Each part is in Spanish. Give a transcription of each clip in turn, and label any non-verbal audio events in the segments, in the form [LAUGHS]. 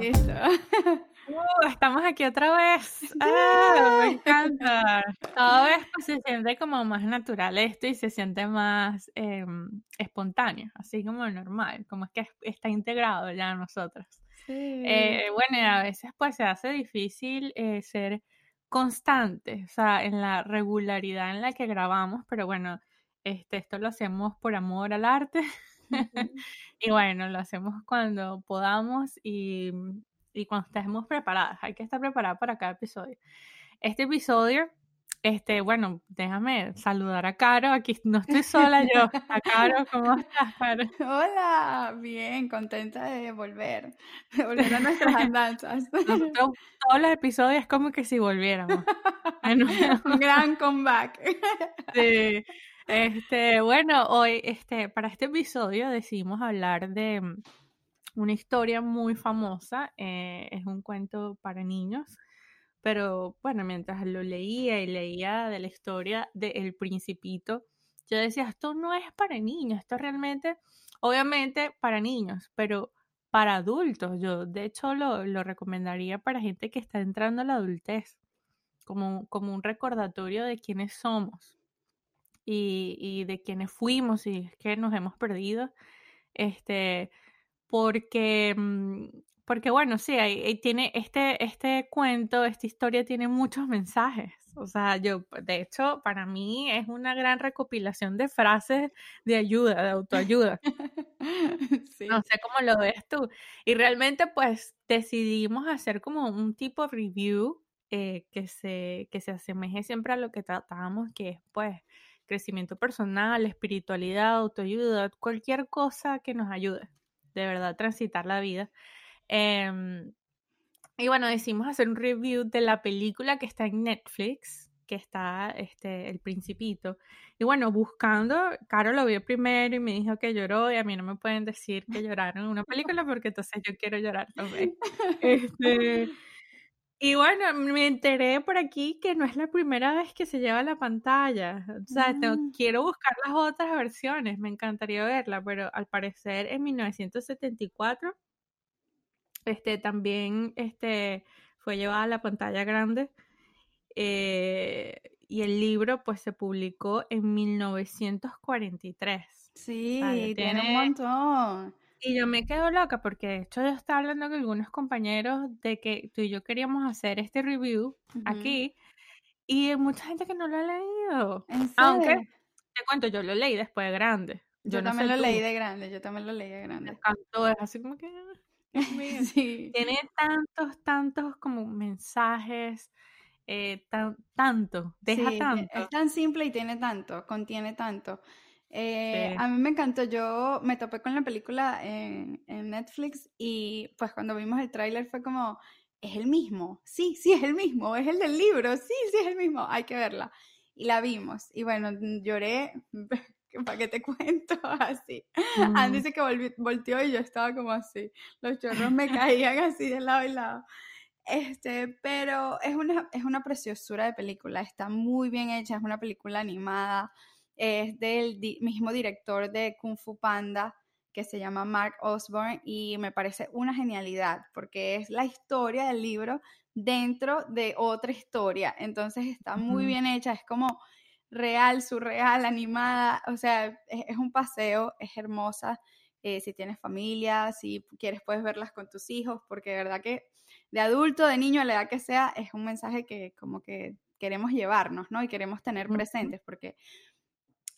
Listo. [LAUGHS] Uh, estamos aquí otra vez. Ah, me encanta. Cada vez pues, se siente como más natural esto y se siente más em, espontáneo, así como normal, como es que está integrado ya a nosotros. Eh, bueno, y a veces pues se hace difícil eh, ser constante, o sea, en la regularidad en la que grabamos, pero bueno, este, esto lo hacemos por amor al arte. [LAUGHS] [LAUGHS] y bueno, lo hacemos cuando podamos y, y cuando estemos preparadas. Hay que estar preparada para cada episodio. Este episodio este, bueno, déjame saludar a Caro. Aquí no estoy sola yo. [LAUGHS] A Caro, ¿cómo estás, Caro? Hola, bien, contenta de volver, de [LAUGHS] volver a nuestras andanzas. todos los episodios es como que si volviéramos. Un gran comeback. Sí. Este, bueno, hoy, este, para este episodio decidimos hablar de mm, una historia muy famosa. Eh, es un cuento para niños pero bueno, mientras lo leía y leía de la historia de El Principito, yo decía, esto no es para niños, esto realmente, obviamente para niños, pero para adultos. Yo de hecho lo, lo recomendaría para gente que está entrando a la adultez, como, como un recordatorio de quiénes somos y, y de quiénes fuimos y es que nos hemos perdido. Este, porque mm, porque bueno, sí, hay, tiene este, este cuento, esta historia tiene muchos mensajes. O sea, yo, de hecho, para mí es una gran recopilación de frases de ayuda, de autoayuda. [LAUGHS] No sé cómo lo ves tú. Y realmente, pues, decidimos hacer como un tipo de review eh, que, se, que se asemeje siempre a lo que tratábamos, que es, pues, crecimiento personal, espiritualidad, autoayuda, cualquier cosa que nos ayude, de verdad, a transitar la vida. Em, y bueno, decidimos hacer un review de la película que está en Netflix, que está este, El Principito. Y bueno, buscando, Caro lo vio primero y me dijo que lloró y a mí no me pueden decir que [LAUGHS] lloraron en una película porque entonces yo quiero llorar también. [LAUGHS] Este, y bueno, me enteré por aquí que no es la primera vez que se lleva la pantalla. O sea, mm. quiero buscar las otras versiones, me encantaría verla, pero al parecer en 1974 este, también este, fue llevada a la pantalla grande. Eh, y el libro pues se publicó en 1943. Sí, tiene, un montón. Y yo me quedo loca porque de hecho yo estaba hablando con algunos compañeros de que tú y yo queríamos hacer este review aquí y hay mucha gente que no lo ha leído. Aunque te cuento, yo lo leí después de grande. Yo, también lo leí de grande, yo también lo leí de grande. Me encantó, es así como que [LAUGHS] Tiene tantos, tantos como mensajes, eh, tanto, deja tanto. Es tan simple y tiene tanto, contiene tanto. Eh, a mí me encantó, yo me topé con la película en, en Netflix y pues cuando vimos el tráiler fue como, es el mismo, sí, sí es el mismo, es el del libro, sí, sí es el mismo, hay que verla. Y la vimos y bueno, lloré [LAUGHS] ¿para qué te [LAUGHS] cuento? Así. Andy dice que volteó y yo estaba como así. Los chorros me caían así de lado y lado. Este, pero es una, es una preciosura de película, está muy bien hecha, es una película animada, es del mismo director de Kung Fu Panda, que se llama Mark Osborne, y me parece una genialidad, porque es la historia del libro dentro de otra historia, entonces está muy bien hecha, es como real, surreal, animada, o sea, es, un paseo, es hermosa. Eh, si tienes familia, si quieres puedes verlas con tus hijos, porque de verdad que de adulto, de niño, a la edad que sea, es un mensaje que como que queremos llevarnos, ¿no? Y queremos tener presentes, porque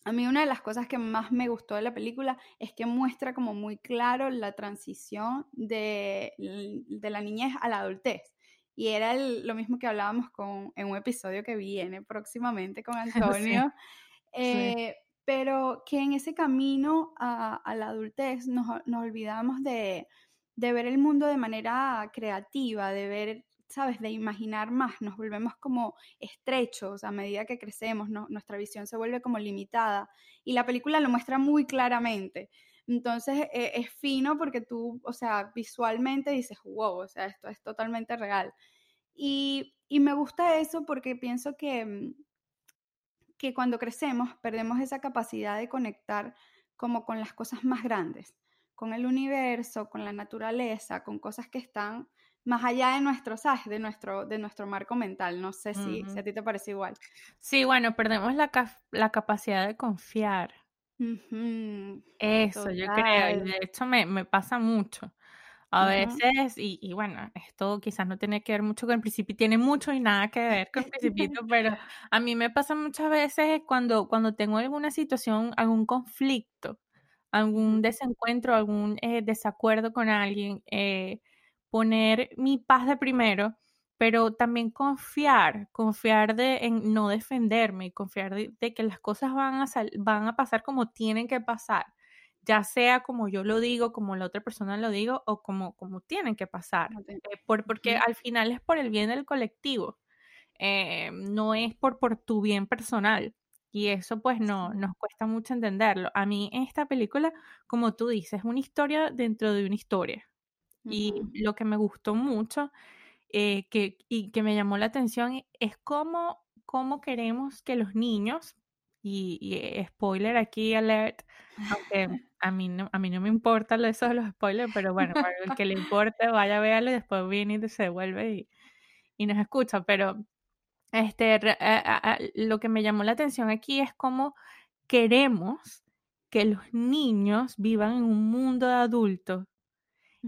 a mí una de las cosas que más me gustó de la película es que muestra como muy claro la transición de, de la niñez a la adultez. Y era lo mismo que hablábamos con, en un episodio que viene próximamente con [LAUGHS] Antonio. Eh, pero que en ese camino a, la adultez nos, nos olvidamos de, de, ver el mundo de manera creativa, de ver, ¿sabes? De imaginar más. Nos volvemos como estrechos a medida que crecemos, nuestra visión se vuelve como limitada. Y la película lo muestra muy claramente. Entonces eh, es fino porque tú, o sea, visualmente dices, wow, o sea, esto es totalmente real. Y, y me gusta eso porque pienso que, mm, que cuando crecemos perdemos esa capacidad de conectar como con las cosas más grandes, con el universo, con la naturaleza, con cosas que están más allá de nuestro, ¿sabes? De nuestro, de nuestro marco mental. No sé si, a ti te parece igual. Sí, bueno, perdemos la, la capacidad de confiar. Eso, yo creo, y de hecho me, me pasa mucho. A veces, y, y, bueno, esto quizás no tiene que ver mucho con el principio, tiene mucho y nada que ver con el principito, [LAUGHS] pero a mí me pasa muchas veces cuando, cuando tengo alguna situación, algún conflicto, algún desencuentro, algún eh, desacuerdo con alguien, eh, poner mi paz de primero, pero también confiar, confiar de, en no defenderme y confiar de, que las cosas van a, van a pasar como tienen que pasar ya sea como yo lo digo, como la otra persona lo digo o como, como tienen que pasar, eh, por, porque al final es por el bien del colectivo, eh, no es por, por tu bien personal. Y eso pues no, nos cuesta mucho entenderlo. A mí esta película, como tú dices, es una historia dentro de una historia. Y lo que me gustó mucho eh, que, y que me llamó la atención es cómo, cómo queremos que los niños, y, y spoiler aquí alert, aunque [LAUGHS] a mí no, a mí no me importa eso de los spoilers, pero bueno, para el que le importe, vaya a verlo y después viene y se devuelve y, y nos escucha. Pero este, lo que me llamó la atención aquí es cómo queremos que los niños vivan en un mundo de adultos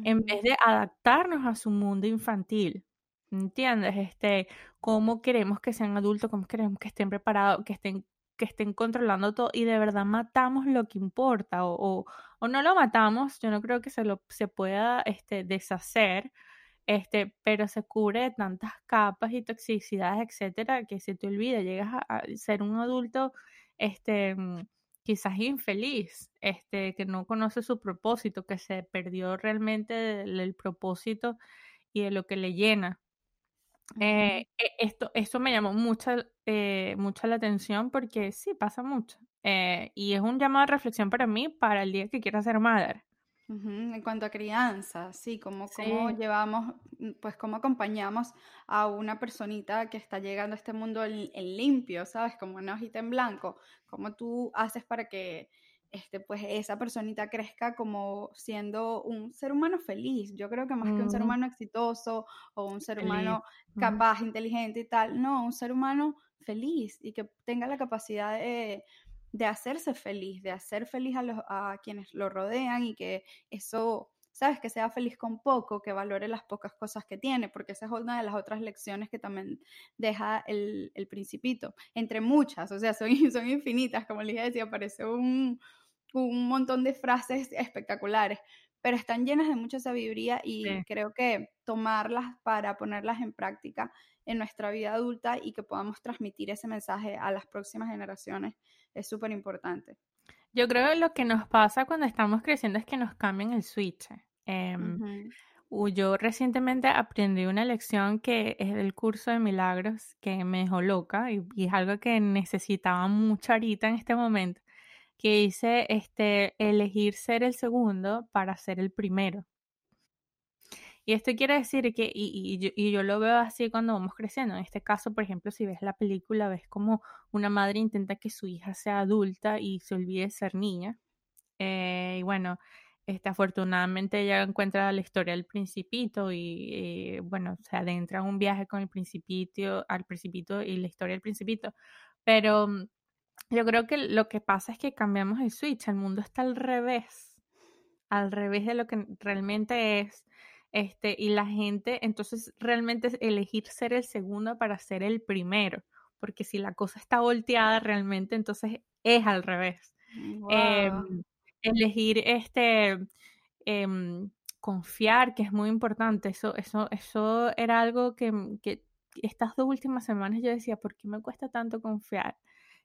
en vez de adaptarnos a su mundo infantil. ¿Entiendes? Este, cómo queremos que sean adultos, cómo queremos que estén preparados, que estén que estén controlando todo y de verdad matamos lo que importa o, o, no lo matamos, yo no creo que se, lo, se pueda este, deshacer, este, pero se cubre de tantas capas y toxicidades, etcétera, que se te olvida, llegas a, ser un adulto este, mm, quizás infeliz, este, que no conoce su propósito, que se perdió realmente el propósito y de lo que le llena. Eh, e, esto, esto me llamó mucho, eh, mucho la atención porque sí, pasa mucho. Eh, y es un llamado de reflexión para mí para el día que quiera ser madre. En cuanto a crianza, sí, como cómo llevamos, mm, pues cómo acompañamos a una personita que está llegando a este mundo en, limpio, ¿sabes? Como una hojita en blanco, cómo tú haces para que este, pues esa personita crezca como siendo un ser humano feliz. Yo creo que más que un ser humano exitoso o un ser humano capaz, inteligente y tal, no, un ser humano feliz y que tenga la capacidad de, hacerse feliz, de hacer feliz a, los, a quienes lo rodean y que eso, sabes, que sea feliz con poco, que valore las pocas cosas que tiene, porque esa es una de las otras lecciones que también deja el, el principito, entre muchas, o sea, son, [LAUGHS] son infinitas, como les decía, parece un, un montón de frases espectaculares, pero están llenas de mucha sabiduría y creo que tomarlas para ponerlas en práctica en nuestra vida adulta y que podamos transmitir ese mensaje a las próximas generaciones es súper importante. Yo creo que lo que nos pasa cuando estamos creciendo es que nos cambian el switch. Em, yo recientemente aprendí una lección que es del curso de milagros que me dejó loca y, y es algo que necesitaba mucho ahorita en este momento que dice este, elegir ser el segundo para ser el primero. Y esto quiere decir que, y, yo, y, yo, lo veo así cuando vamos creciendo. En este caso, por ejemplo, si ves la película, ves como una madre intenta que su hija sea adulta y se olvide de ser niña. Eh, y bueno, este, afortunadamente ella encuentra la historia del principito y, bueno, se adentra en un viaje con el principito, al principito y la historia del principito. Pero mm, yo creo que lo que pasa es que cambiamos el switch, el mundo está al revés, al revés de lo que realmente es. Este, y la gente, entonces realmente es elegir ser el segundo para ser el primero, porque si la cosa está volteada realmente, entonces es al revés. Em, elegir este em, confiar, que es muy importante. Eso, eso, eso era algo que, que estas dos últimas semanas yo decía, ¿por qué me cuesta tanto confiar?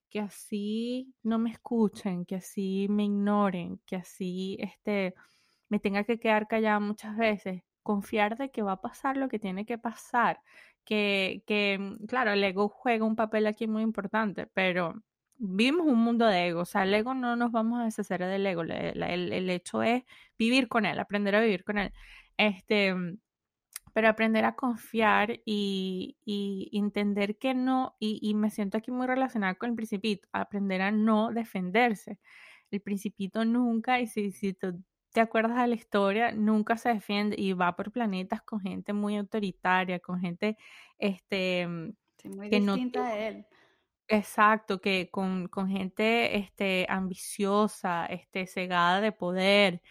que así no me escuchen, que así me ignoren, que así este, me tenga que quedar callada muchas veces, confiar de que va a pasar lo que tiene que pasar, que, que mm, claro, el ego juega un papel aquí muy importante, pero vivimos un mundo de ego, o sea, el ego no nos vamos a deshacer del ego, el, el hecho es vivir con él, aprender a vivir con él. Este, pero aprender a confiar y, entender que no, y, me siento aquí muy relacionada con el principito, aprender a no defenderse. El principito nunca, y si, si te acuerdas de la historia, nunca se defiende y va por planetas con gente muy autoritaria, con gente este, muy que distinta no, él. Exacto, que con, con, gente este, ambiciosa, este, cegada de poder,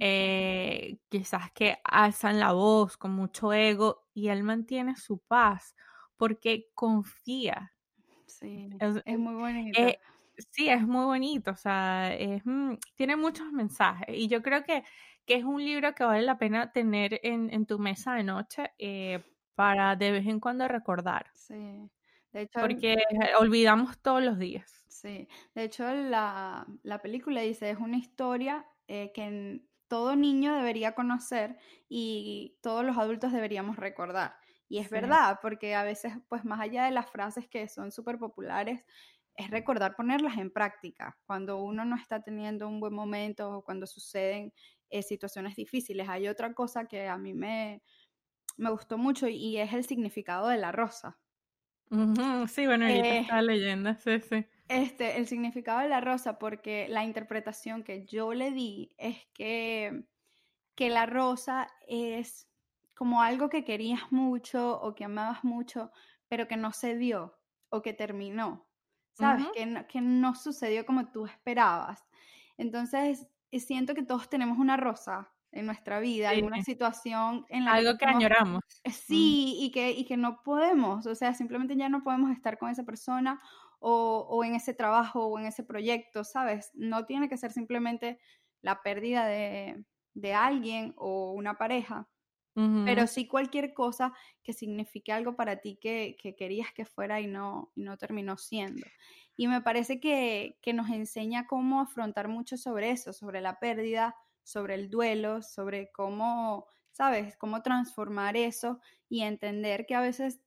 eh, quizás que alzan la voz con mucho ego y él mantiene su paz porque confía. Sí, es, muy bonito. Eh, sí, es muy bonito, o sea, mm, tiene muchos mensajes y yo creo que, que, es un libro que vale la pena tener en, en tu mesa de noche eh, para de vez en cuando recordar. Sí. De hecho, porque olvidamos todos los días. Sí, de hecho la, película dice, es una historia eh, que todo niño debería conocer y todos los adultos deberíamos recordar. Y es verdad, porque a veces, pues más allá de las frases que son súper populares, es recordar ponerlas en práctica. Cuando uno no está teniendo un buen momento o cuando suceden eh, situaciones difíciles. Hay otra cosa que a mí me, me gustó mucho y es el significado de la rosa. Sí, bueno, ahorita eh, está leyendo, sí, sí. Este, el significado de la rosa, porque la interpretación que yo le di es que, que la rosa es como algo que querías mucho o que amabas mucho, pero que no se dio o que terminó, ¿sabes? que, no, que no sucedió como tú esperabas. Entonces, siento que todos tenemos una rosa en nuestra vida, alguna situación en la Algo que, añoramos. Eh, sí, y, que, y que no podemos, o sea, simplemente ya no podemos estar con esa persona o, o, en ese trabajo o en ese proyecto, ¿sabes? No tiene que ser simplemente la pérdida de, de alguien o una pareja, pero sí cualquier cosa que signifique algo para ti que, que querías que fuera y no, y no terminó siendo. Y me parece que, que nos enseña cómo afrontar mucho sobre eso, sobre la pérdida, sobre el duelo, sobre cómo, ¿sabes? Cómo transformar eso y entender que a veces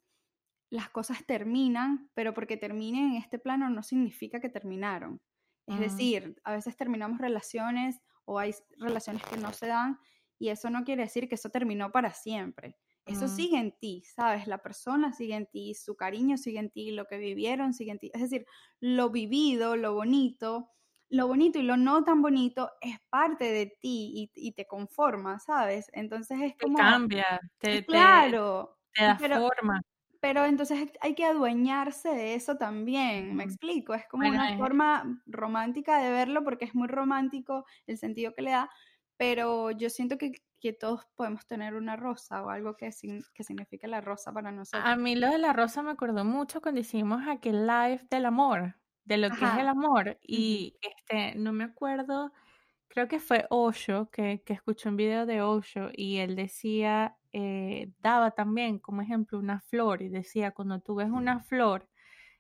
las cosas terminan, pero porque terminen en este plano no significa que terminaron. Es decir, a veces terminamos relaciones o hay relaciones que no se dan y eso no quiere decir que eso terminó para siempre. Eso sigue en ti, ¿sabes? La persona sigue en ti, su cariño sigue en ti, lo que vivieron sigue en ti. Es decir, lo vivido, lo bonito, lo bonito y lo no tan bonito es parte de ti y, te conforma, ¿sabes? Entonces es como... Te cambia, te, claro, te, da forma. Pero entonces hay que adueñarse de eso también, me explico, es como una forma romántica de verlo porque es muy romántico el sentido que le da, pero yo siento que, que todos podemos tener una rosa o algo que, que signifique la rosa para nosotros. A mí lo de la rosa me acordó mucho cuando hicimos aquel live del amor de lo que es el amor. Y este, no me acuerdo, creo que fue Osho, que, que escuchó un video de Osho y él decía, eh, daba también como ejemplo una flor y decía, cuando tú ves una flor,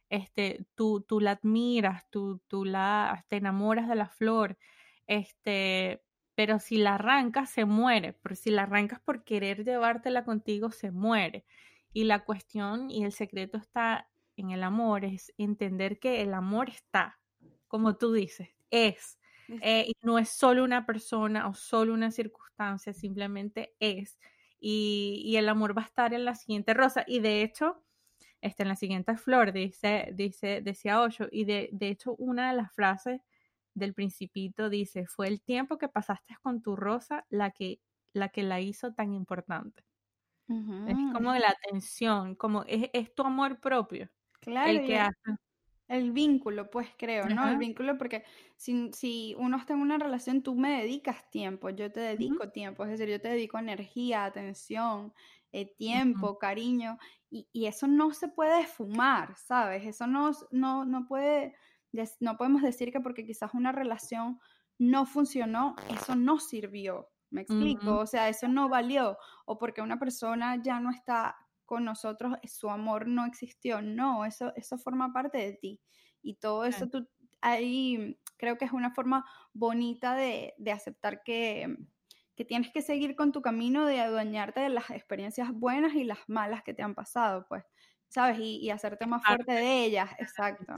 este, tú, tú la admiras, tú, tú la, te enamoras de la flor, este, pero si la arrancas se muere, pero si la arrancas por querer llevártela contigo se muere. Y la cuestión y el secreto está en el amor es entender que el amor está, como tú dices, es. Eh, y no es solo una persona o solo una circunstancia, simplemente es. Y, el amor va a estar en la siguiente rosa. Y de hecho, está en la siguiente flor, dice, dice, decía Ocho. Y de, de hecho, una de las frases del principito dice, fue el tiempo que pasaste con tu rosa la que la, que la hizo tan importante. Es como la atención, como es, es, tu amor propio. Claro, el que hace. El vínculo, pues creo, ¿no? El vínculo porque si, si, uno está en una relación, tú me dedicas tiempo, yo te dedico tiempo, es decir, yo te dedico energía, atención, eh, tiempo, cariño, y, y, eso no se puede fumar, ¿sabes? Eso no, no, no puede, no podemos decir que porque quizás una relación no funcionó, eso no sirvió, ¿me explico? O sea, eso no valió, o porque una persona ya no está con nosotros su amor no existió. No, eso, eso forma parte de ti. Y todo eso tú, ahí creo que es una forma bonita de, aceptar que, que, tienes que seguir con tu camino de adueñarte de las experiencias buenas y las malas que te han pasado, pues, ¿sabes? Y, y hacerte más fuerte de ellas, exacto.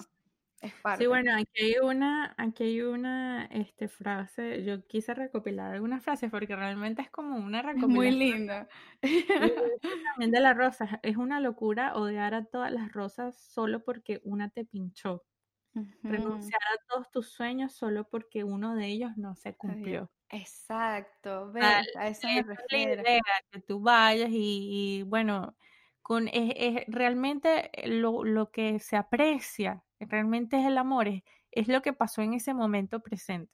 Sí, bueno, aquí hay una, aquí hay una este, frase, yo quise recopilar algunas frases porque realmente es como una [LAUGHS] recopilación. Muy linda. [LAUGHS] [LAUGHS] También de las rosas, es una locura odiar a todas las rosas solo porque una te pinchó. renunciar a todos tus sueños solo porque uno de ellos no se cumplió. Exacto, a eso me refiero. que tú vayas y, bueno, con es, realmente lo, lo, que se aprecia, realmente es el amor, es, es lo que pasó en ese momento presente.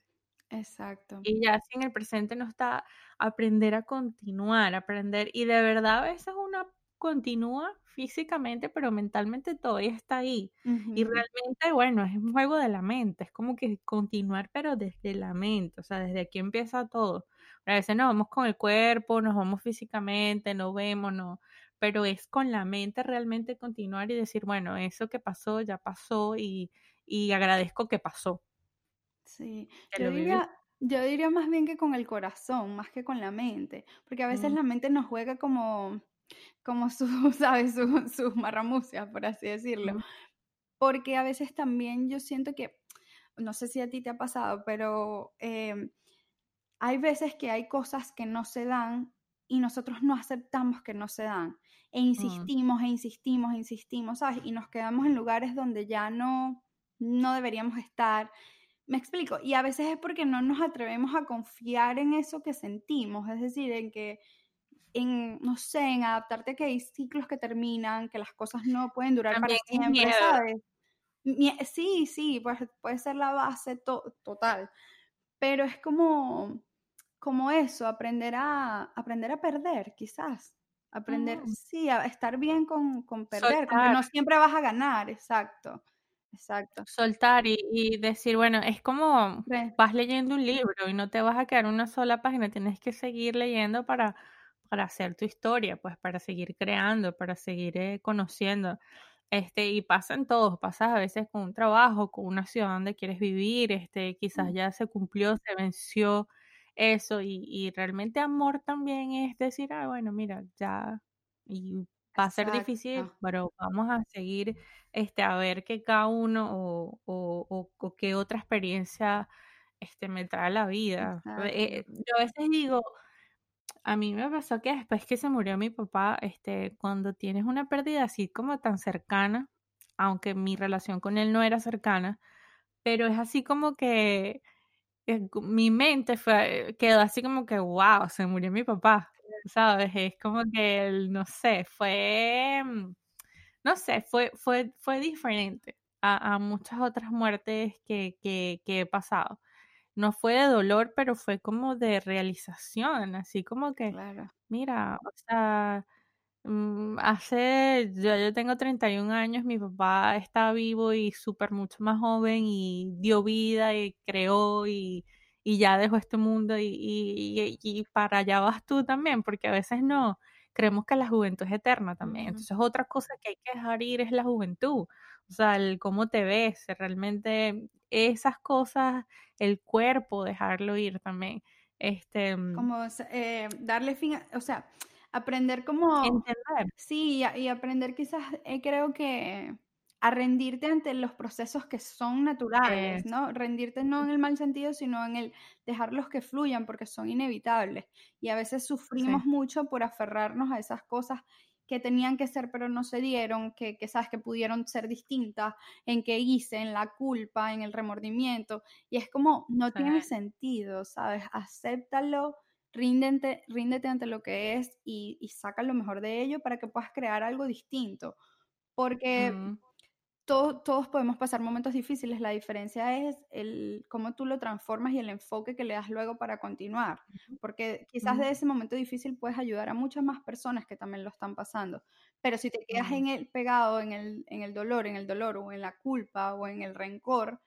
Exacto. Y ya si en el presente no está, aprender a continuar, aprender, y de verdad a veces una continúa físicamente, pero mentalmente todavía está ahí. Y realmente, bueno, es un juego de la mente, es como que continuar, pero desde la mente, o sea, desde aquí empieza todo. A veces nos vamos con el cuerpo, nos vamos físicamente, no vemos, no, pero es con la mente realmente continuar y decir, bueno, eso que pasó ya pasó y, y agradezco que pasó. Sí, yo diría, yo diría más bien que con el corazón, más que con la mente, porque a veces mm. la mente nos juega como, como su, [LAUGHS] ¿sabes? Sus su marramucias, por así decirlo. Porque a veces también yo siento que, no sé si a ti te ha pasado, pero em, hay veces que hay cosas que no se dan y nosotros no aceptamos que no se dan. E mm. insistimos, e insistimos, e insistimos, ¿sabes? Y nos quedamos en lugares donde ya no, no deberíamos estar. Me explico, y a veces es porque no nos atrevemos a confiar en eso que sentimos, es decir, en que, en, no sé, en adaptarte a que hay ciclos que terminan, que las cosas no pueden durar para siempre, ¿sabes? Sí, sí, pues puede ser la base total, pero es como, como eso, aprender a, aprender a perder, quizás. Aprender, mm. sí, a estar bien con, con perder, porque no siempre vas a ganar, exacto. Exacto. Soltar y, decir, bueno, es como vas leyendo un libro y no te vas a quedar una sola página, tienes que seguir leyendo para, para hacer tu historia, pues para seguir creando, para seguir eh, conociendo. Este, y pasan todos, pasas a veces con un trabajo, con una ciudad donde quieres vivir, este, quizás ya se cumplió, se venció eso, y, y realmente amor también es decir, ah, bueno, mira, ya, y va a ser difícil, pero vamos a seguir este, a ver qué cada uno o, o, o, qué otra experiencia este, me trae la vida. Eh, yo a veces digo, a mí me pasó que después que se murió mi papá, este, cuando tienes una pérdida así como tan cercana, aunque mi relación con él no era cercana, pero es así como que mi mente fue, quedó así como que, wow, se murió mi papá. ¿sabes? Es como que, no sé, fue, mm, no sé, fue, fue, fue diferente a, muchas otras muertes que, que, que, he pasado. No fue de dolor, pero fue como de realización, así como que, mira, o sea, hace, yo, yo tengo 31 años, mi papá está vivo y súper mucho más joven y dio vida y creó y y ya dejó este mundo y, y, para allá vas tú también, porque a veces no, creemos que la juventud es eterna también. Entonces otra cosa que hay que dejar ir es la juventud, o sea, el cómo te ves, realmente esas cosas, el cuerpo, dejarlo ir también. Este, mm como eh, darle fin, a, o sea, aprender como... Entender. Sí, y, aprender quizás, eh, creo que a rendirte ante los procesos que son naturales, ¿no? Rendirte no en el mal sentido, sino en el dejarlos que fluyan porque son inevitables. Y a veces sufrimos mucho por aferrarnos a esas cosas que tenían que ser pero no se dieron, que, que sabes que pudieron ser distintas, en qué hice, en la culpa, en el remordimiento. Y es como, no tiene sentido, ¿sabes? Acéptalo, ríndete, ríndete ante lo que es y, y, saca lo mejor de ello para que puedas crear algo distinto. Porque todos, podemos pasar momentos difíciles, la diferencia es el cómo tú lo transformas y el enfoque que le das luego para continuar, porque quizás de ese momento difícil puedes ayudar a muchas más personas que también lo están pasando, pero si te quedas en el pegado en el, en el dolor, en el dolor o en la culpa o en el rencor,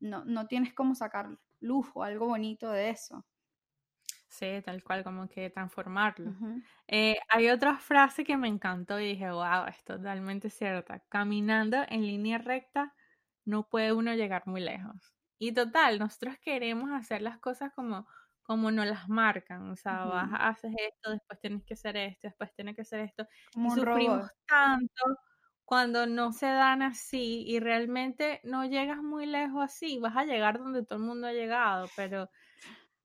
no, no tienes cómo sacar lujo, algo bonito de eso. Sí, tal cual, como que transformarlo. Eh, hay otra frase que me encantó y dije, wow, es totalmente cierta. Caminando en línea recta no puede uno llegar muy lejos. Y total, nosotros queremos hacer las cosas como, como nos las marcan. O sea, vas, haces esto, después tienes que hacer esto, después tienes que hacer esto. y sufrimos tanto cuando no se dan así y realmente no llegas muy lejos así. Vas a llegar donde todo el mundo ha llegado, pero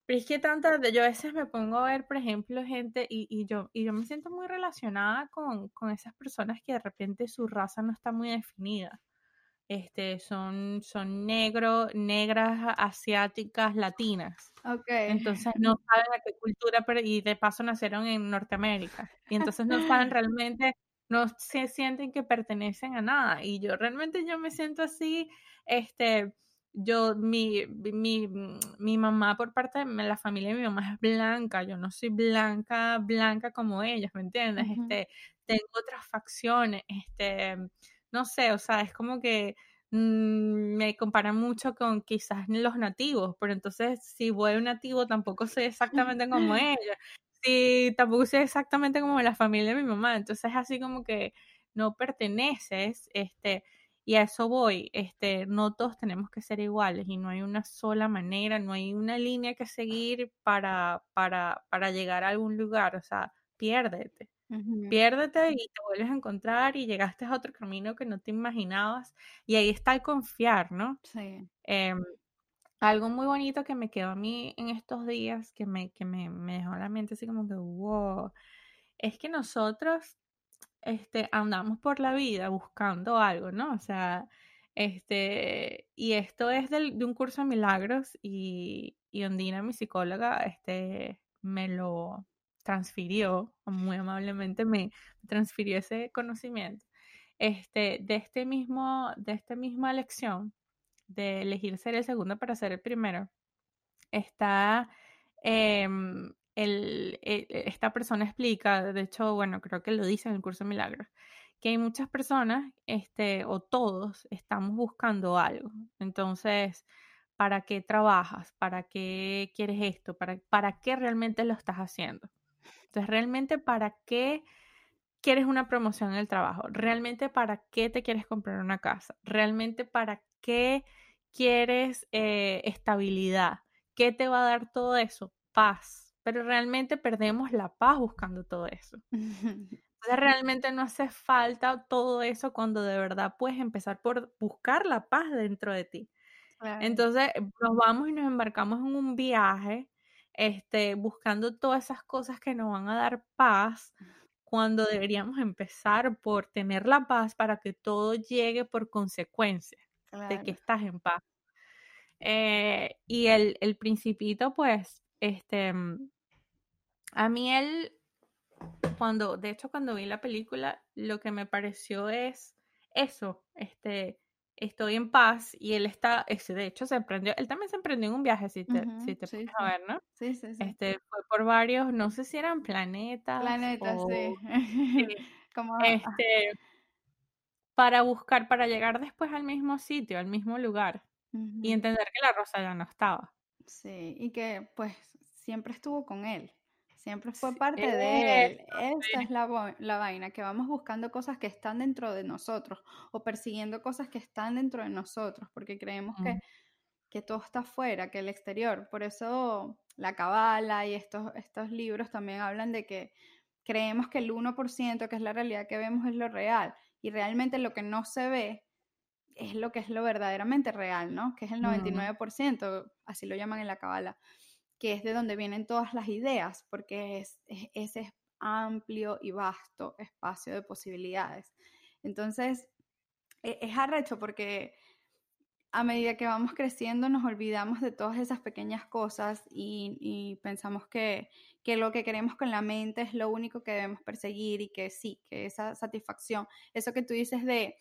pero es que tantas, yo a veces me pongo a ver, por ejemplo, gente y, y, yo, y yo me siento muy relacionada con, con, esas personas que de repente su raza no está muy definida. este, son, son negros, negras, asiáticas, latinas. Okay. Entonces no saben a qué cultura, pero, y de paso nacieron en Norteamérica. Y entonces no saben realmente, no se sienten que pertenecen a nada. Y yo realmente yo me siento así, este, yo, mi, mi, mi mamá por parte de la familia de mi mamá es blanca, yo no soy blanca, blanca como ellas, ¿me entiendes? Este, tengo otras facciones, este, no sé, o sea, es como que mm, me comparan mucho con quizás los nativos, pero entonces si voy a un nativo tampoco soy exactamente como [LAUGHS] ella, sí, tampoco soy exactamente como la familia de mi mamá, entonces así como que no perteneces, este, y a eso voy, este, no todos tenemos que ser iguales y no hay una sola manera, no hay una línea que seguir para, para, para llegar a algún lugar, o sea, piérdete. Piérdete y te vuelves a encontrar y llegaste a otro camino que no te imaginabas. Y ahí está el confiar, ¿no? Sí. Em, algo muy bonito que me quedó a mí en estos días, que me, que me, me dejó la mente así como que, wow, es que nosotros este, andamos por la vida buscando algo, ¿no? O sea, este, y esto es del, de un curso de milagros y, y Ondina, mi psicóloga, este, me lo, transfirió, muy amablemente me transfirió ese conocimiento, este, de, este mismo, de esta misma lección, de elegir ser el segundo para ser el primero, está, em, e, e, esta persona explica, de hecho, bueno, creo que lo dice en el curso de milagros, que hay muchas personas, este, o todos, estamos buscando algo. Entonces, ¿para qué trabajas? ¿Para qué quieres esto? ¿Para, para qué realmente lo estás haciendo? Entonces, realmente, ¿para qué quieres una promoción en el trabajo? ¿Realmente para qué te quieres comprar una casa? ¿Realmente para qué quieres eh, estabilidad? ¿Qué te va a dar todo eso? Paz. Pero realmente perdemos la paz buscando todo eso. [LAUGHS] Entonces realmente no hace falta todo eso cuando de verdad puedes empezar por buscar la paz dentro de ti. Entonces nos vamos y nos embarcamos en un viaje este, buscando todas esas cosas que nos van a dar paz, cuando deberíamos empezar por tener la paz para que todo llegue por consecuencia de que estás en paz. Eh, y el, el, principito, pues, este, mm, a mí él, cuando, de hecho, cuando vi la película, lo que me pareció es eso, este, estoy en paz y él está, ese, de hecho se emprendió, él también se emprendió en un viaje, si te, si te sí, a ver, ¿no? Sí, sí, sí. Este, fue por varios, no sé si eran planetas. Planetas, [LAUGHS] sí. Como, este, para buscar, para llegar después al mismo sitio, al mismo lugar y entender que la rosa ya no estaba. Sí, y que pues siempre estuvo con él. Siempre fue parte de él. Esa es la, la, vaina, que vamos buscando cosas que están dentro de nosotros o persiguiendo cosas que están dentro de nosotros, porque creemos que, que, todo está afuera, que el exterior. Por eso la cabala y estos, estos libros también hablan de que creemos que el 1%, que es la realidad que vemos, es lo real. Y realmente lo que no se ve es lo que es lo verdaderamente real, ¿no? Que es el 99%, así lo llaman en la cabala que es de donde vienen todas las ideas, porque es, ese amplio y vasto espacio de posibilidades. Entonces, e, es arrecho porque a medida que vamos creciendo nos olvidamos de todas esas pequeñas cosas y, pensamos que, que, lo que queremos con la mente es lo único que debemos perseguir y que sí, que esa satisfacción, eso que tú dices de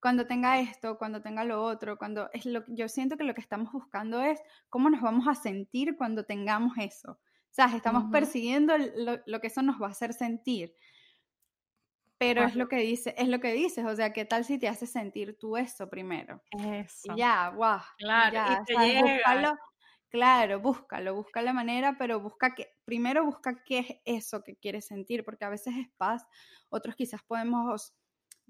cuando tenga esto, cuando tenga lo otro, cuando es lo yo siento que lo que estamos buscando es cómo nos vamos a sentir cuando tengamos eso. O sea, estamos persiguiendo lo, que eso nos va a hacer sentir. Pero es lo que dice, es lo que dices, o sea, ¿qué tal si te hace sentir tú eso primero? Eso. ya, guau. Claro, ya, y búscalo, claro, búscalo, busca la manera, pero busca que, primero busca qué es eso que quieres sentir, porque a veces es paz, otros quizás podemos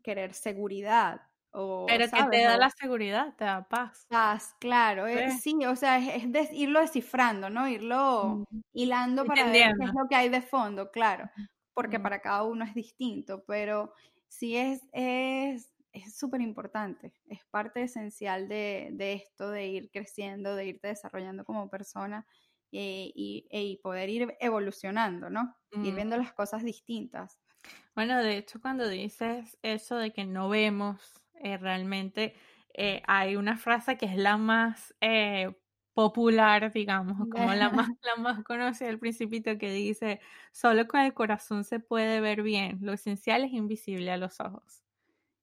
querer seguridad, pero que te da la seguridad, te da paz. Paz, claro. Eh, sí, o sea, es, irlo descifrando, ¿no? Irlo hilando para ver qué es lo que hay de fondo, claro. Porque para cada uno es distinto, pero sí es es súper importante, es parte esencial de, esto, de ir creciendo, de irte desarrollando como persona eh, y, y, poder ir evolucionando, ¿no? Ir viendo las cosas distintas. Bueno, de hecho, cuando dices eso de que no vemos eh, realmente eh, hay una frase que es la más eh, popular, digamos, como la más, [LAUGHS] la más conocida del principito que dice, solo con el corazón se puede ver bien, lo esencial es invisible a los ojos.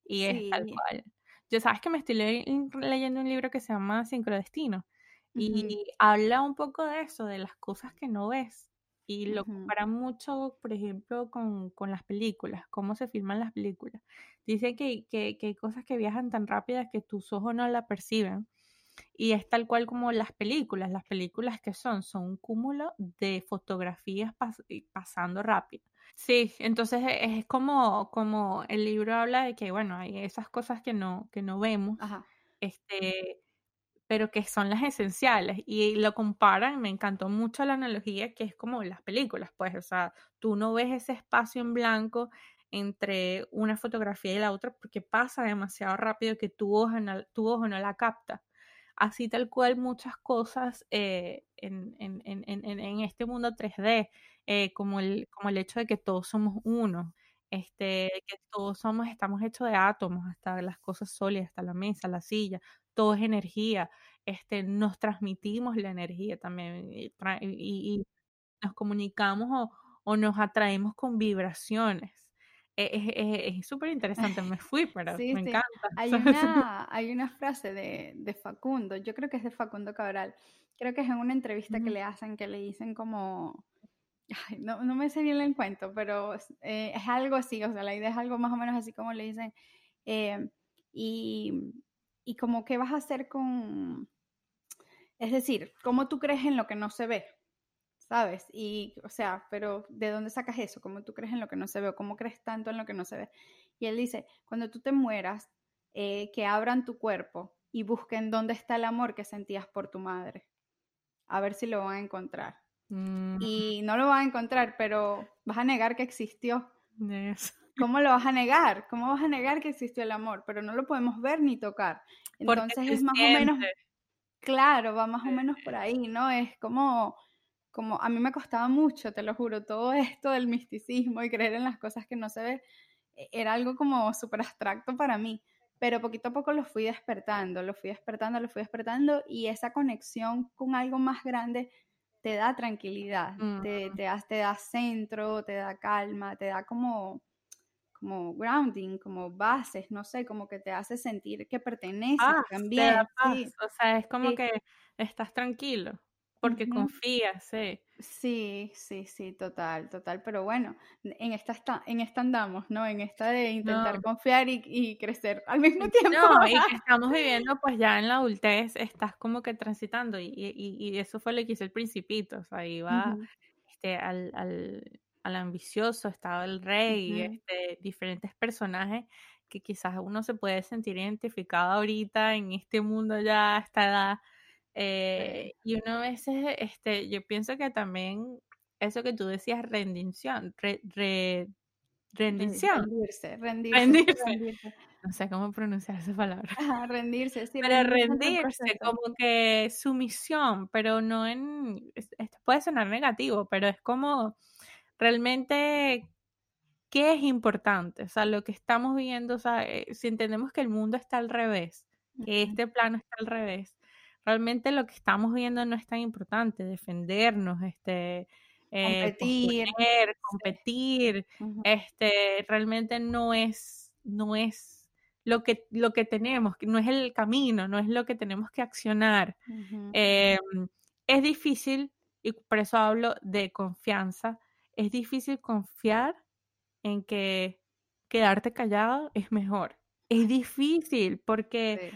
Y es tal cual. Yo sabes que me estoy leyendo un libro que se llama Sincrodestino y habla un poco de eso, de las cosas que no ves. Y lo compara mucho, por ejemplo, con, con, las películas, cómo se filman las películas. Dice que, que, que, hay cosas que viajan tan rápidas que tus ojos no la perciben. Y es tal cual como las películas. Las películas que son, son un cúmulo de fotografías pasando rápido. Sí, entonces es como, como el libro habla de que, bueno, hay esas cosas que no, que no vemos, este, pero que son las esenciales. Y lo comparan, me encantó mucho la analogía, que es como las películas, pues, o sea, tú no ves ese espacio en blanco entre una fotografía y la otra porque pasa demasiado rápido que tu ojo no, no la capta. Así tal cual muchas cosas eh, en, en, en, en, este mundo 3D eh, como, el, como el hecho de que todos somos uno, este, que todos somos, estamos hechos de átomos, hasta las cosas sólidas, hasta la mesa, la silla, todo es energía, este, nos transmitimos la energía también y, nos comunicamos o, o, nos atraemos con vibraciones. Es súper interesante, me fui, [LAUGHS] pero me encanta. Hay [LAUGHS] una, hay una frase de, de, Facundo, yo creo que es de Facundo Cabral, creo que es en una entrevista que le hacen, que le dicen como no, no, me sé bien el encuentro, pero eh, es algo así, o sea, la idea es algo más o menos así como le dicen. Eh, y, y como qué vas a hacer con, es decir, ¿cómo tú crees en lo que no se ve? ¿Sabes? Y, o sea, pero ¿de dónde sacas eso? ¿Cómo tú crees en lo que no se ve? ¿O cómo crees tanto en lo que no se ve? Y él dice, cuando tú te mueras, eh, que abran tu cuerpo y busquen dónde está el amor que sentías por tu madre. A ver si lo van a encontrar. Mm. Y no lo vas a encontrar, pero vas a negar que existió. ¿Cómo lo vas a negar? ¿Cómo vas a negar que existió el amor? Pero no lo podemos ver ni tocar. Entonces es más o menos, claro, va más o menos por ahí, ¿no? Es como, como, a mí me costaba mucho, te lo juro, todo [LAUGHS] esto del misticismo y creer en las cosas que no se ve, e, era algo como súper abstracto para mí. Pero poquito a poco lo fui despertando, lo fui despertando, lo fui despertando y esa conexión con algo más grande te da tranquilidad, te, te, da, te, da, centro, te da calma, te da como, como grounding, como bases, no sé, como que te hace sentir que perteneces también. O sea, es como que estás tranquilo porque confías, sí. Sí, sí, sí, total, total. Pero bueno, en esta, en esta andamos, ¿no? En esta de intentar confiar y, crecer al mismo tiempo. No, y que [LAUGHS] estamos viviendo pues ya en la adultez, estás como que transitando y, y, eso fue lo que hizo el principito, o sea, iba este, al, al, al, ambicioso, estaba el rey, este, diferentes personajes que quizás uno se puede sentir identificado ahorita en este mundo ya a esta edad eh, y uno a veces, este, yo pienso que también eso que tú decías, rendición, rendición. [LAUGHS] [LAUGHS] Rendirse, rendirse, No sé cómo pronunciar esa palabra. rendirse, sí. Pero rendirse, como que sumisión, pero no en, esto puede sonar negativo, pero es como realmente qué es importante, o sea, lo que estamos viendo, o sea, eh, si entendemos que el mundo está al revés, que este plano está al revés, realmente lo que estamos viendo no es tan importante, defendernos, este, eh, competir, competir, este, realmente no es, no es lo que, lo que tenemos, no es el camino, no es lo que tenemos que accionar. Em, es difícil, y por eso hablo de confianza, es difícil confiar en que quedarte callado es mejor. Es difícil porque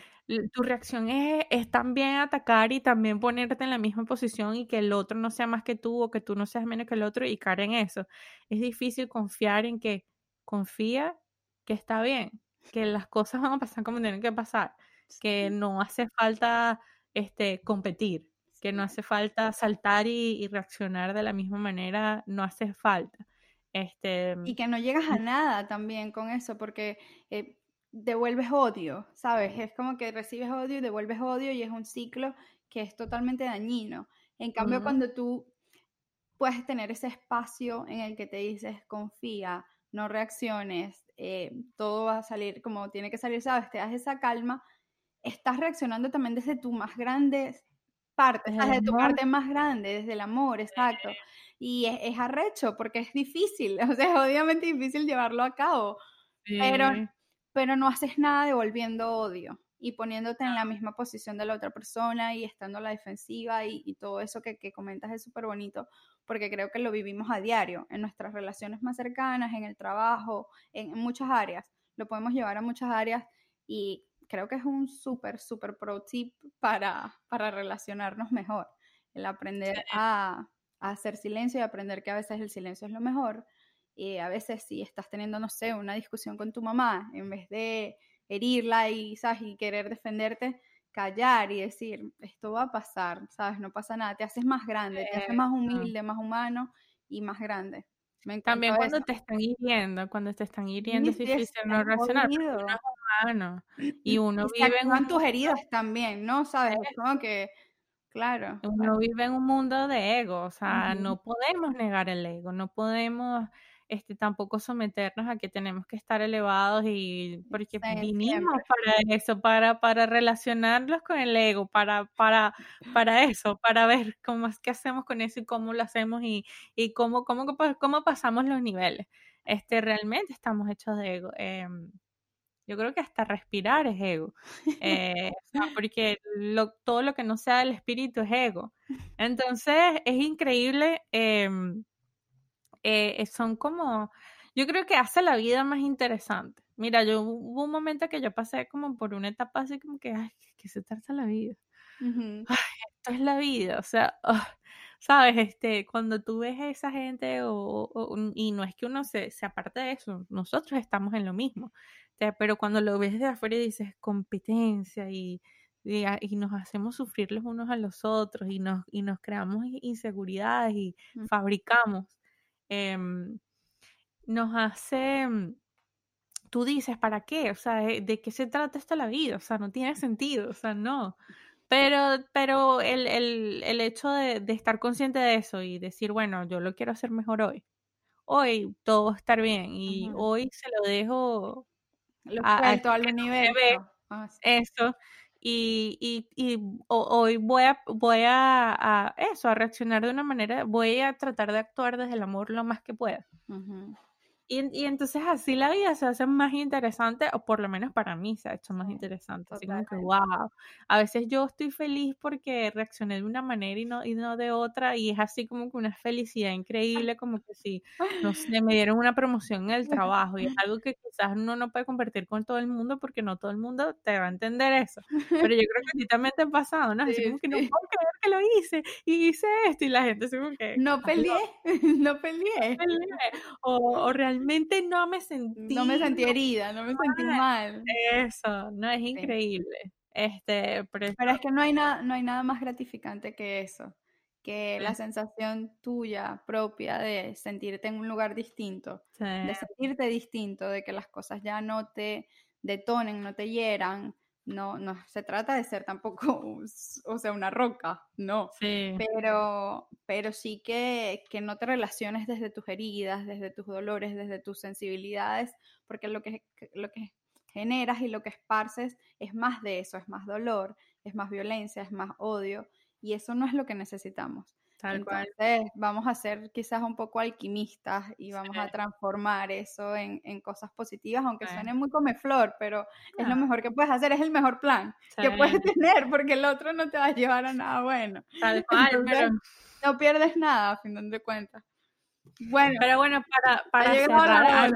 tu reacción es, es, también atacar y también ponerte en la misma posición y que el otro no sea más que tú o que tú no seas menos que el otro y caer en eso. Es difícil confiar en que confía que está bien, que las cosas van a pasar como tienen que pasar, que no hace falta este, competir, que no hace falta saltar y, reaccionar de la misma manera, no hace falta. Este, y que no llegas a nada también con eso, porque eh, devuelves odio, ¿sabes? Es como que recibes odio y devuelves odio y es un ciclo que es totalmente dañino. En cambio, cuando tú puedes tener ese espacio en el que te dices, confía, no reacciones, eh, todo va a salir como tiene que salir, ¿sabes? Te das esa calma, estás reaccionando también desde tu más grande parte, desde tu parte más grande, desde el amor, exacto. Y es, arrecho porque es difícil, [LAUGHS] o sea, es obviamente difícil llevarlo a cabo, pero, pero no haces nada devolviendo odio y poniéndote en la misma posición de la otra persona y estando a la defensiva y, todo eso que, que comentas es súper bonito porque creo que lo vivimos a diario en nuestras relaciones más cercanas, en el trabajo, en, muchas áreas. Lo podemos llevar a muchas áreas y creo que es un súper, súper pro tip para, para relacionarnos mejor. El aprender a, a, hacer silencio y aprender que a veces el silencio es lo mejor. Y a veces si estás teniendo, no sé, una discusión con tu mamá, en vez de herirla y, ¿sabes? y querer defenderte, callar y decir, esto va a pasar, ¿sabes? No pasa nada, te haces más grande, te haces más humilde, más humano y más grande. También cuando te están hiriendo, cuando te están hiriendo es [LAUGHS] difícil no reaccionar, es humano y uno vive en tus heridas también, ¿no? ¿Sabes? Es como que, claro. Uno vive en un mundo de ego, o sea, no podemos negar el ego, no podemos este, tampoco someternos a que tenemos que estar elevados y porque vinimos para eso, para, para relacionarlos con el ego, para, para, para eso, para ver cómo es que hacemos con eso y cómo lo hacemos y, y cómo, cómo, cómo pasamos los niveles. Este, realmente estamos hechos de ego. Em, yo creo que hasta respirar es ego, eh, [LAUGHS] porque todo lo que no sea del espíritu es ego. Entonces es increíble em, eh, son como, yo creo que hace la vida más interesante. Mira, yo hubo un momento que yo pasé como por una etapa así como que, ay, que se trata la vida. esto es la vida, o sea, ah, sabes, este, cuando tú ves a esa gente o, y no es que uno se, se aparte de eso, nosotros estamos en lo mismo, pero cuando lo ves de afuera y dices competencia y, y, nos hacemos sufrir los unos a los otros y nos, y nos creamos inseguridades y fabricamos Em, nos hace, mm, tú dices, ¿para qué? O sea, ¿de qué se trata esto la vida? O sea, no tiene sentido, o sea, no. Pero, pero el, el, el hecho de, de, estar consciente de eso y decir, bueno, yo lo quiero hacer mejor hoy. Hoy todo va a estar bien y hoy se lo dejo lo a, al universo. Ah, eso y, y, y hoy voy a, voy a, eso, a reaccionar de una manera, voy a tratar de actuar desde el amor lo más que pueda. Y, entonces así la vida se hace más interesante, o por lo menos para mí se ha hecho más interesante. Así como que, wow. A veces yo estoy feliz porque reaccioné de una manera y no, y no de otra, y es así como que una felicidad increíble, como que si, no sé, me dieron una promoción en el trabajo, y es algo que quizás uno no puede compartir con todo el mundo porque no todo el mundo te va a entender eso. Pero yo creo que a ti también te ha pasado, ¿no? [LAUGHS] Así como que no puedo creer que lo hice, y hice esto, y la gente así como que... No [LAUGHS] peleé, no peleé. O, o realmente no me sentí. No me sentí herida, no me sentí mal. Eso, no es increíble. Este, pero, es que no hay, nada, no hay nada más gratificante que eso, que la sensación tuya propia de sentirte en un lugar distinto, de sentirte distinto, de que las cosas ya no te detonen, no te hieran, no, no se trata de ser tampoco, [LAUGHS] o sea, una roca, no. Sí. Pero, pero sí que, que, no te relaciones desde tus heridas, desde tus dolores, desde tus sensibilidades, porque lo que, lo que generas y lo que esparces es más de eso, es más dolor, es más violencia, es más odio, y eso no es lo que necesitamos. Entonces, vamos a ser quizás un poco alquimistas y vamos a transformar eso en, en, cosas positivas, aunque suene muy come flor, pero es lo mejor que puedes hacer, es el mejor plan que puedes [LAUGHS] tener, porque el otro no te va a llevar a nada bueno. Tal [LAUGHS] cual, pero... No pierdes nada, a fin de cuentas. Bueno, pero bueno, para, para cerrar,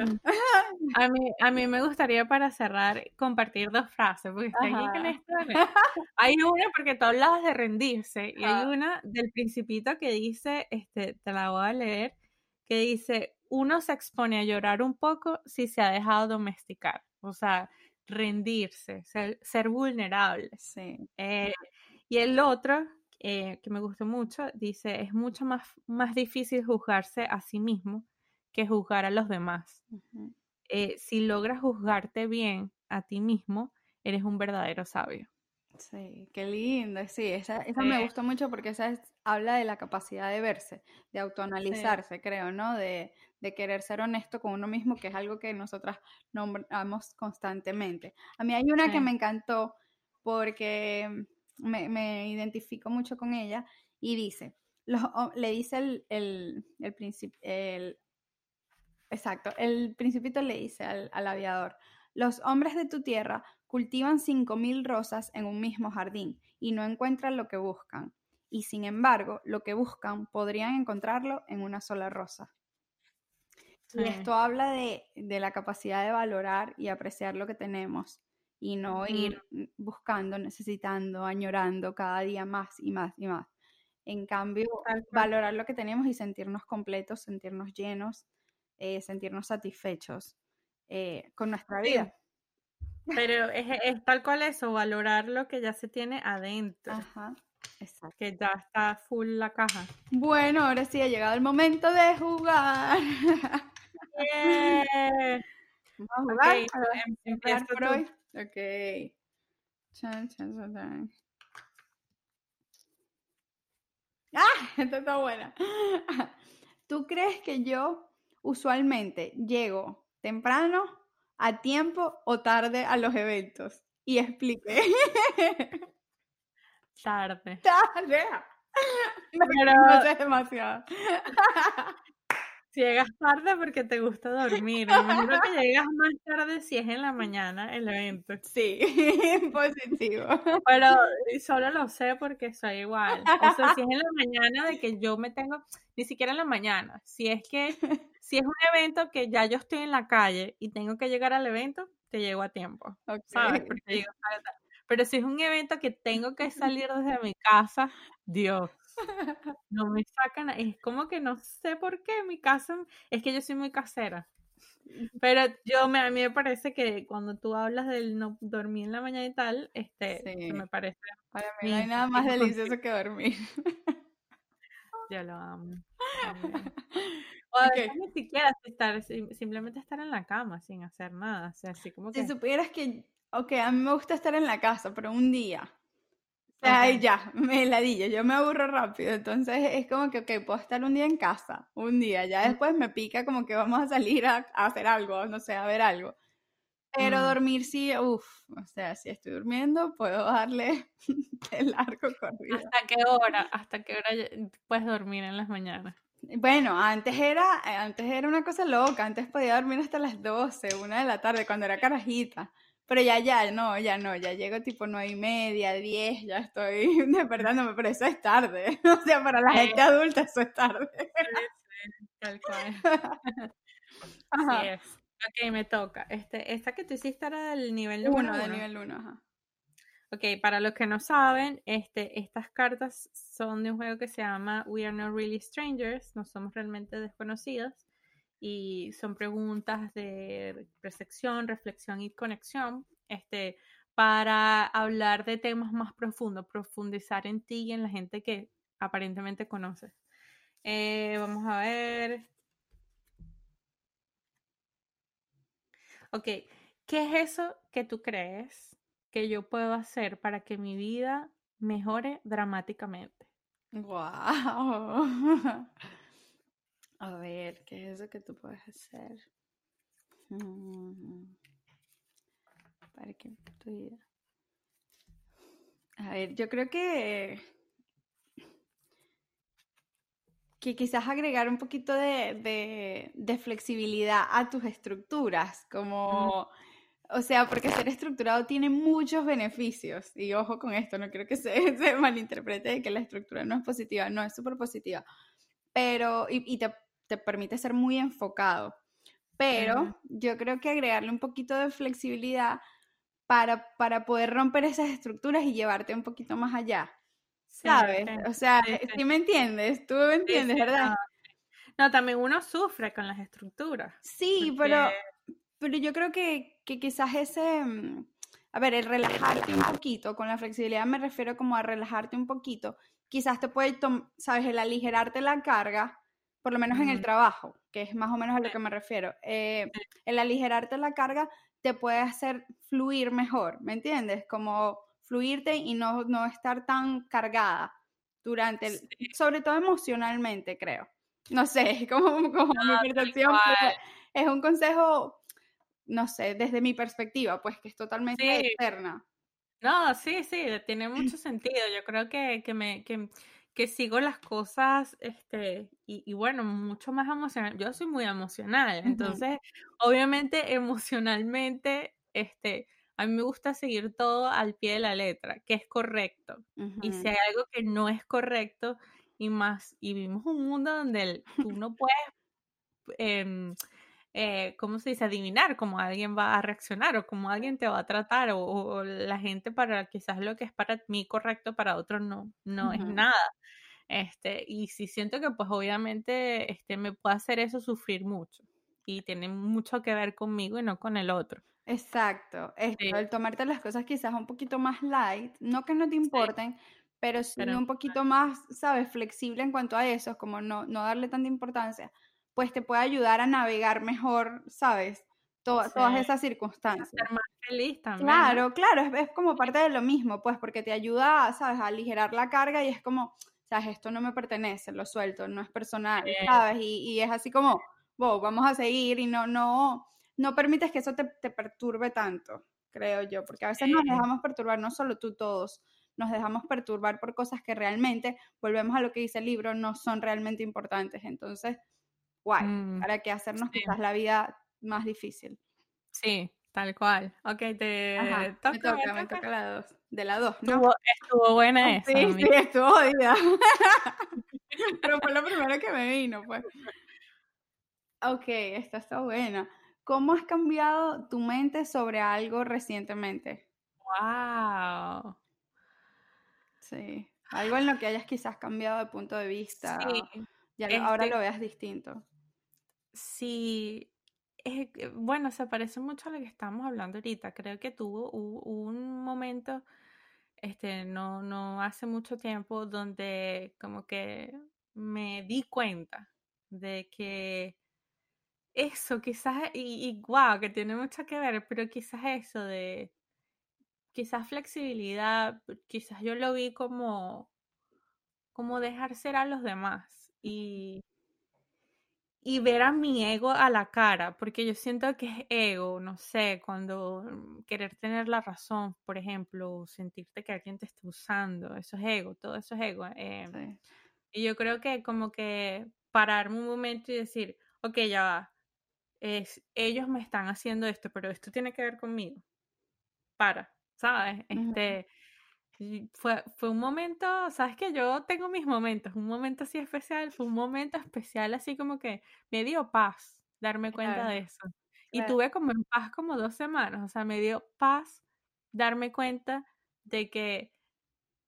a, mí, a mí me gustaría para cerrar compartir dos frases, porque estoy aquí con esto. Hay una porque tú hablabas de rendirse y hay una del principito que dice, este, te la voy a leer, que dice, uno se expone a llorar un poco si se ha dejado domesticar, o sea, rendirse, ser, ser vulnerable. Sí. Eh, y el otro eh, que me gustó mucho, dice, es mucho más, más difícil juzgarse a sí mismo que juzgar a los demás. Eh, si logras juzgarte bien a ti mismo, eres un verdadero sabio. Sí, qué lindo. Sí, esa, esa me gustó mucho porque esa habla de la capacidad de verse, de autoanalizarse, creo, ¿no? De, de, querer ser honesto con uno mismo, que es algo que nosotras nombramos constantemente. A mí hay una que me encantó porque me, identifico mucho con ella y dice, le dice el, el, el, exacto, el principito le dice al, al aviador, los hombres de tu tierra cultivan cinco mil rosas en un mismo jardín y no encuentran lo que buscan. Y sin embargo, lo que buscan podrían encontrarlo en una sola rosa. Y esto habla de, la capacidad de valorar y apreciar lo que tenemos y no ir buscando, necesitando, añorando cada día más y más y más. En cambio, valorar lo que tenemos y sentirnos completos, sentirnos llenos, eh, sentirnos satisfechos eh, con nuestra vida. Pero es, tal cual eso, valorar lo que ya se tiene adentro. Ajá, exacto. Que ya está full la caja. Bueno, ahora sí ha llegado el momento de jugar. [LAUGHS] Vamos a jugar. Okay, em, por hoy. Ok. Chan, chan, chan, ¡Ah! [LAUGHS] Esta está buena. [LAUGHS] ¿Tú crees que yo usualmente llego temprano a tiempo o tarde a los eventos. Y expliqué. [LAUGHS] Tarde. Tarde. Pero... No es demasiado. Si llegas tarde porque te gusta dormir. Imagino que [LAUGHS] llegas más tarde si es en la mañana el evento. Sí, [LAUGHS] positivo. Pero solo lo sé porque soy igual. O sea, si es en la mañana de que yo me tengo, ni siquiera en la mañana. Si es que, [LAUGHS] si es un evento que ya yo estoy en la calle y tengo que llegar al evento, te llego a tiempo. ¿Sabes? Porque pero si es un evento que tengo que salir desde mi casa, Dios, [LAUGHS] no me sacan, es como que no sé por qué mi casa, es que yo soy muy casera. Pero yo me, a mí me parece que cuando tú hablas del no dormir en la mañana y tal, este, me parece. Para mí no hay nada más delicioso que dormir. [LAUGHS] Yo lo amo. [LAUGHS] O ni siquiera estar, simplemente estar en la cama sin hacer nada. O sea, así como que... Si supieras que, ok, a mí me gusta estar en la casa, pero un día Ay, ya, me ladillo, yo me aburro rápido, entonces es como que, ok, puedo estar un día en casa, un día, ya después me pica como que vamos a salir a, hacer algo, no sé, a ver algo. Pero mm. dormir sí, uff, o sea, si estoy durmiendo, puedo darle [LAUGHS] el largo corrido. ¿Hasta qué hora? ¿Hasta qué hora puedes dormir en las mañanas? Bueno, antes era, antes era una cosa loca, antes podía dormir hasta las 12, una de la tarde, cuando era carajita. Pero ya, ya, no, ya no, ya llego tipo nueve y media, diez, ya estoy [LAUGHS] despertándome, pero eso es tarde. [LAUGHS] O sea, para la gente adulta eso es tarde. Sí, tal cual. [LAUGHS] Así es. Ok, me toca. Este, esta que tú hiciste era del nivel 1. Uno, del nivel 1, ajá. Ok, para los que no saben, este, estas cartas son de un juego que se llama We Are Not Really Strangers, no somos realmente desconocidos y son preguntas de percepción, reflexión y conexión, este, para hablar de temas más profundos, profundizar en ti y en la gente que aparentemente conoces. Eh, vamos a ver. Ok, ¿qué es eso que tú crees que yo puedo hacer para que mi vida mejore dramáticamente? Wow. [LAUGHS] A ver, ¿qué es eso que tú puedes hacer? Mm. Para que tu vida. A ver, yo creo que que quizás agregar un poquito de, flexibilidad a tus estructuras, como, o sea, porque ser estructurado tiene muchos beneficios, y ojo con esto, no quiero que se, [LAUGHS] se malinterprete de que la estructura no es positiva, no, es súper positiva, pero, y, te permite ser muy enfocado. Pero yo creo que agregarle un poquito de flexibilidad para, para poder romper esas estructuras y llevarte un poquito más allá. ¿Sabes? o sea, sí, me entiendes? Tú me entiendes, ¿verdad? No. también uno sufre con las estructuras. Sí, pero, pero yo creo que, que quizás ese, mm, a ver, el relajarte un poquito, con la flexibilidad me refiero como a relajarte un poquito, quizás te puede, sabes, el aligerarte la carga por lo menos en el trabajo, que es más o menos a lo que me refiero. Eh, el aligerarte la carga te puede hacer fluir mejor, ¿me entiendes? Como fluirte y no, no estar tan cargada durante el, sobre todo emocionalmente, creo. No sé, como, [LAUGHS] como mi percepción, es un consejo, no sé, desde mi perspectiva, pues que es totalmente externa. No, sí, sí, tiene [CLEARS THROAT] mucho sentido. Yo creo que, que me, que, que sigo las cosas, este, y, y, bueno, mucho más emocional. Yo soy muy emocional, entonces, obviamente, [LAUGHS] emocionalmente, este, a mí me gusta seguir todo al pie de la letra, que es correcto. Y si hay algo que no es correcto, y más, y vivimos un mundo donde tú no puedes, eh, eh, ¿cómo se dice? Adivinar cómo alguien va a reaccionar o cómo alguien te va a tratar o, la gente para quizás lo que es para mí correcto para otro no, no es nada. Este, y sí siento que pues obviamente este, me puede hacer eso sufrir mucho y tiene mucho que ver conmigo y no con el otro. Exacto, esto, el tomarte las cosas quizás un poquito más light, no que no te importen, pero sí un poquito más, ¿sabes? Flexible en cuanto a eso, como no, no darle tanta importancia pues te puede ayudar a navegar mejor, ¿sabes? Todas esas circunstancias. Ser más feliz también. Claro, claro, es, como parte de lo mismo, pues, porque te ayuda, ¿sabes?, a aligerar la carga y es como, ¿sabes? Esto no me pertenece, lo suelto, no es personal, ¿sabes? Y, es así como, wow, vamos a seguir y no, no, no permites que eso te, perturbe tanto, creo yo, porque a veces nos dejamos perturbar, no solo tú, todos, nos dejamos perturbar por cosas que realmente, volvemos a lo que dice el libro, no son realmente importantes. Entonces, guay, mm, para que hacernos quizás la vida más difícil. Sí, tal cual. Ok, te toca, me toca, me toca, la dos. De la dos, ¿no? Estuvo, estuvo buena [LAUGHS] esa. Sí, sí, estuvo jodida. [LAUGHS] Pero fue lo primero que me vino, pues. Ok, esta está buena. ¿Cómo has cambiado tu mente sobre algo recientemente? Wow. Sí. Algo en lo que hayas quizás cambiado de punto de vista. Sí. Ya ahora este lo veas distinto. Sí, bueno, se parece mucho a lo que estamos hablando ahorita. Creo que tuvo un momento, este, no, no hace mucho tiempo, donde como que me di cuenta de que eso quizás, y, y wow, que tiene mucho que ver, pero quizás eso de, quizás flexibilidad, quizás yo lo vi como, como dejar ser a los demás y y ver a mi ego a la cara, porque yo siento que es ego, no sé, cuando mm, querer tener la razón, por ejemplo, sentirte que alguien te está usando, eso es ego, todo eso es ego. Em, y yo creo que como que pararme un momento y decir, ok, ya va, es, ellos me están haciendo esto, pero esto tiene que ver conmigo. Para, ¿sabes? Este, fue, fue un momento, sabes que yo tengo mis momentos, un momento así especial, fue un [LAUGHS] momento especial así como que me dio paz darme cuenta de eso. Y tuve como en paz como dos semanas, o sea, me dio paz darme cuenta de que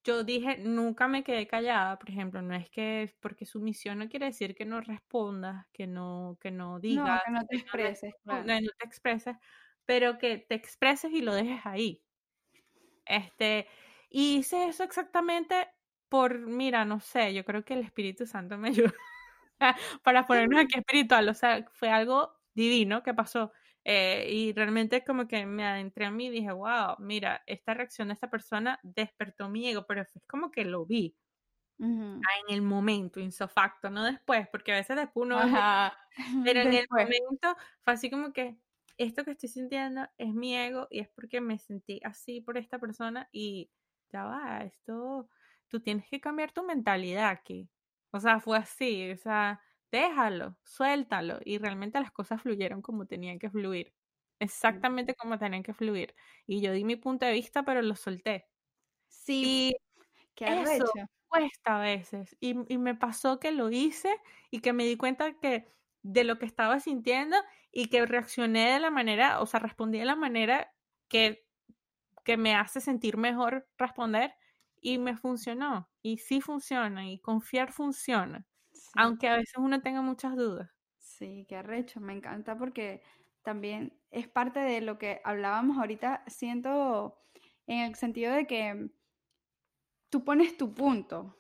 yo dije, nunca me quedé callada, por ejemplo, no es que porque su misión no quiere decir que no respondas, que no, que no digas, no, que no te expreses, no, no te expreses, pero que te expreses y lo dejes ahí. Este, y hice eso exactamente por, mira, no sé, yo creo que el Espíritu Santo me [LAUGHS] ayudó para ponernos aquí espiritual, o sea, fue algo divino que pasó. Eh, y realmente como que me adentré a mí y dije, wow, mira, esta reacción de esta persona despertó mi ego, pero es como que lo vi. En el momento, insofacto, no después, porque a veces después uno... [LAUGHS] Pero en el momento fue así como que esto que estoy sintiendo es mi ego y es porque me sentí así por esta persona y ya va, esto, tú tienes que cambiar tu mentalidad aquí. O sea, fue así, o sea, déjalo, suéltalo. Y realmente las cosas fluyeron como tenían que fluir. Exactamente como tenían que fluir. Y yo di mi punto de vista, pero lo solté. Sí. Y eso cuesta a veces. Y, y me pasó que lo hice y que me di cuenta que de lo que estaba sintiendo y que reaccioné de la manera, o sea, respondí de la manera que que me hace sentir mejor responder y me funcionó. Y sí funciona y confiar funciona, aunque a veces uno tenga muchas dudas. Sí, qué arrecho, me encanta porque también es parte de lo que hablábamos ahorita, siento en el sentido de que tú pones tu punto,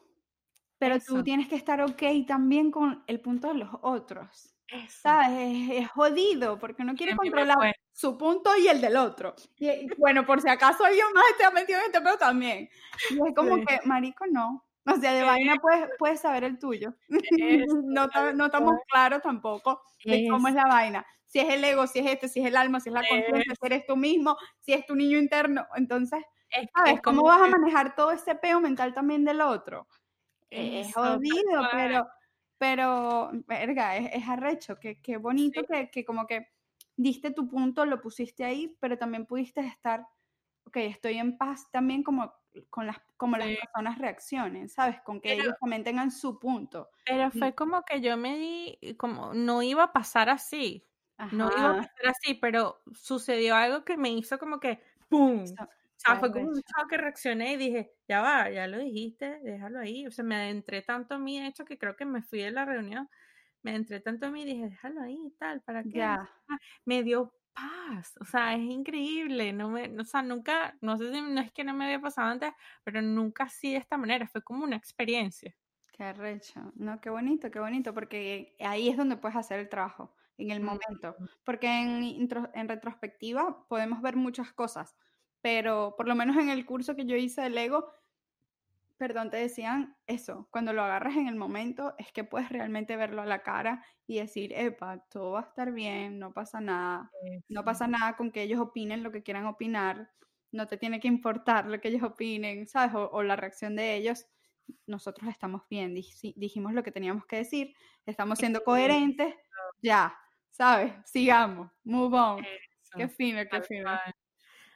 pero tú tienes que estar ok también con el punto de los otros. ¿Sabes? Es, jodido porque uno quiere controlar su punto y el del otro. Y, [LAUGHS] bueno, por si acaso alguien más esté metido en este pero también. Y es como que, marico, no. O sea, de vaina puedes, puedes saber el tuyo. [LAUGHS] no, no estamos claros tampoco de cómo es la vaina. Si es el ego, si es este, si es el alma, si es la conciencia, si eres tú mismo, si es tu niño interno. Entonces, ¿Sabes? ¿Cómo vas a manejar todo ese peo mental también del otro? Es jodido, pero, pero, verga, es, arrecho, qué, qué bonito que, que como que diste tu punto, lo pusiste ahí, pero también pudiste estar, ok, estoy en paz también como con las, como las personas reaccionen, ¿sabes? Con que ellos también tengan su punto. Pero fue como que yo me di, como no iba a pasar así, no iba a pasar así, pero sucedió algo que me hizo como que, ¡pum! O sea, fue como un shock que reaccioné y dije, ya va, ya lo dijiste, déjalo ahí. O sea, me adentré tanto a mí, de hecho, que creo que me fui de la reunión, me adentré tanto a mí y dije, déjalo ahí y tal, ¿para qué? Ya. Me dio paz, o sea, es increíble, no me, o sea, nunca, no sé si no es que no me había pasado antes, pero nunca así de esta manera, fue como una experiencia. Qué arrecho, no, qué bonito, qué bonito, porque ahí es donde puedes hacer el trabajo, en el momento, porque en, en retrospectiva podemos ver muchas cosas, pero por lo menos en el curso que yo hice del ego, perdón, te decían eso, cuando lo agarras en el momento es que puedes realmente verlo a la cara y decir, epa, todo va a estar bien, no pasa nada, no pasa nada con que ellos opinen lo que quieran opinar, no te tiene que importar lo que ellos opinen, ¿sabes? O, la reacción de ellos, nosotros estamos bien, dijimos lo que teníamos que decir, estamos siendo coherentes, ya, ¿sabes? Sigamos, move on. Qué fino, qué fino.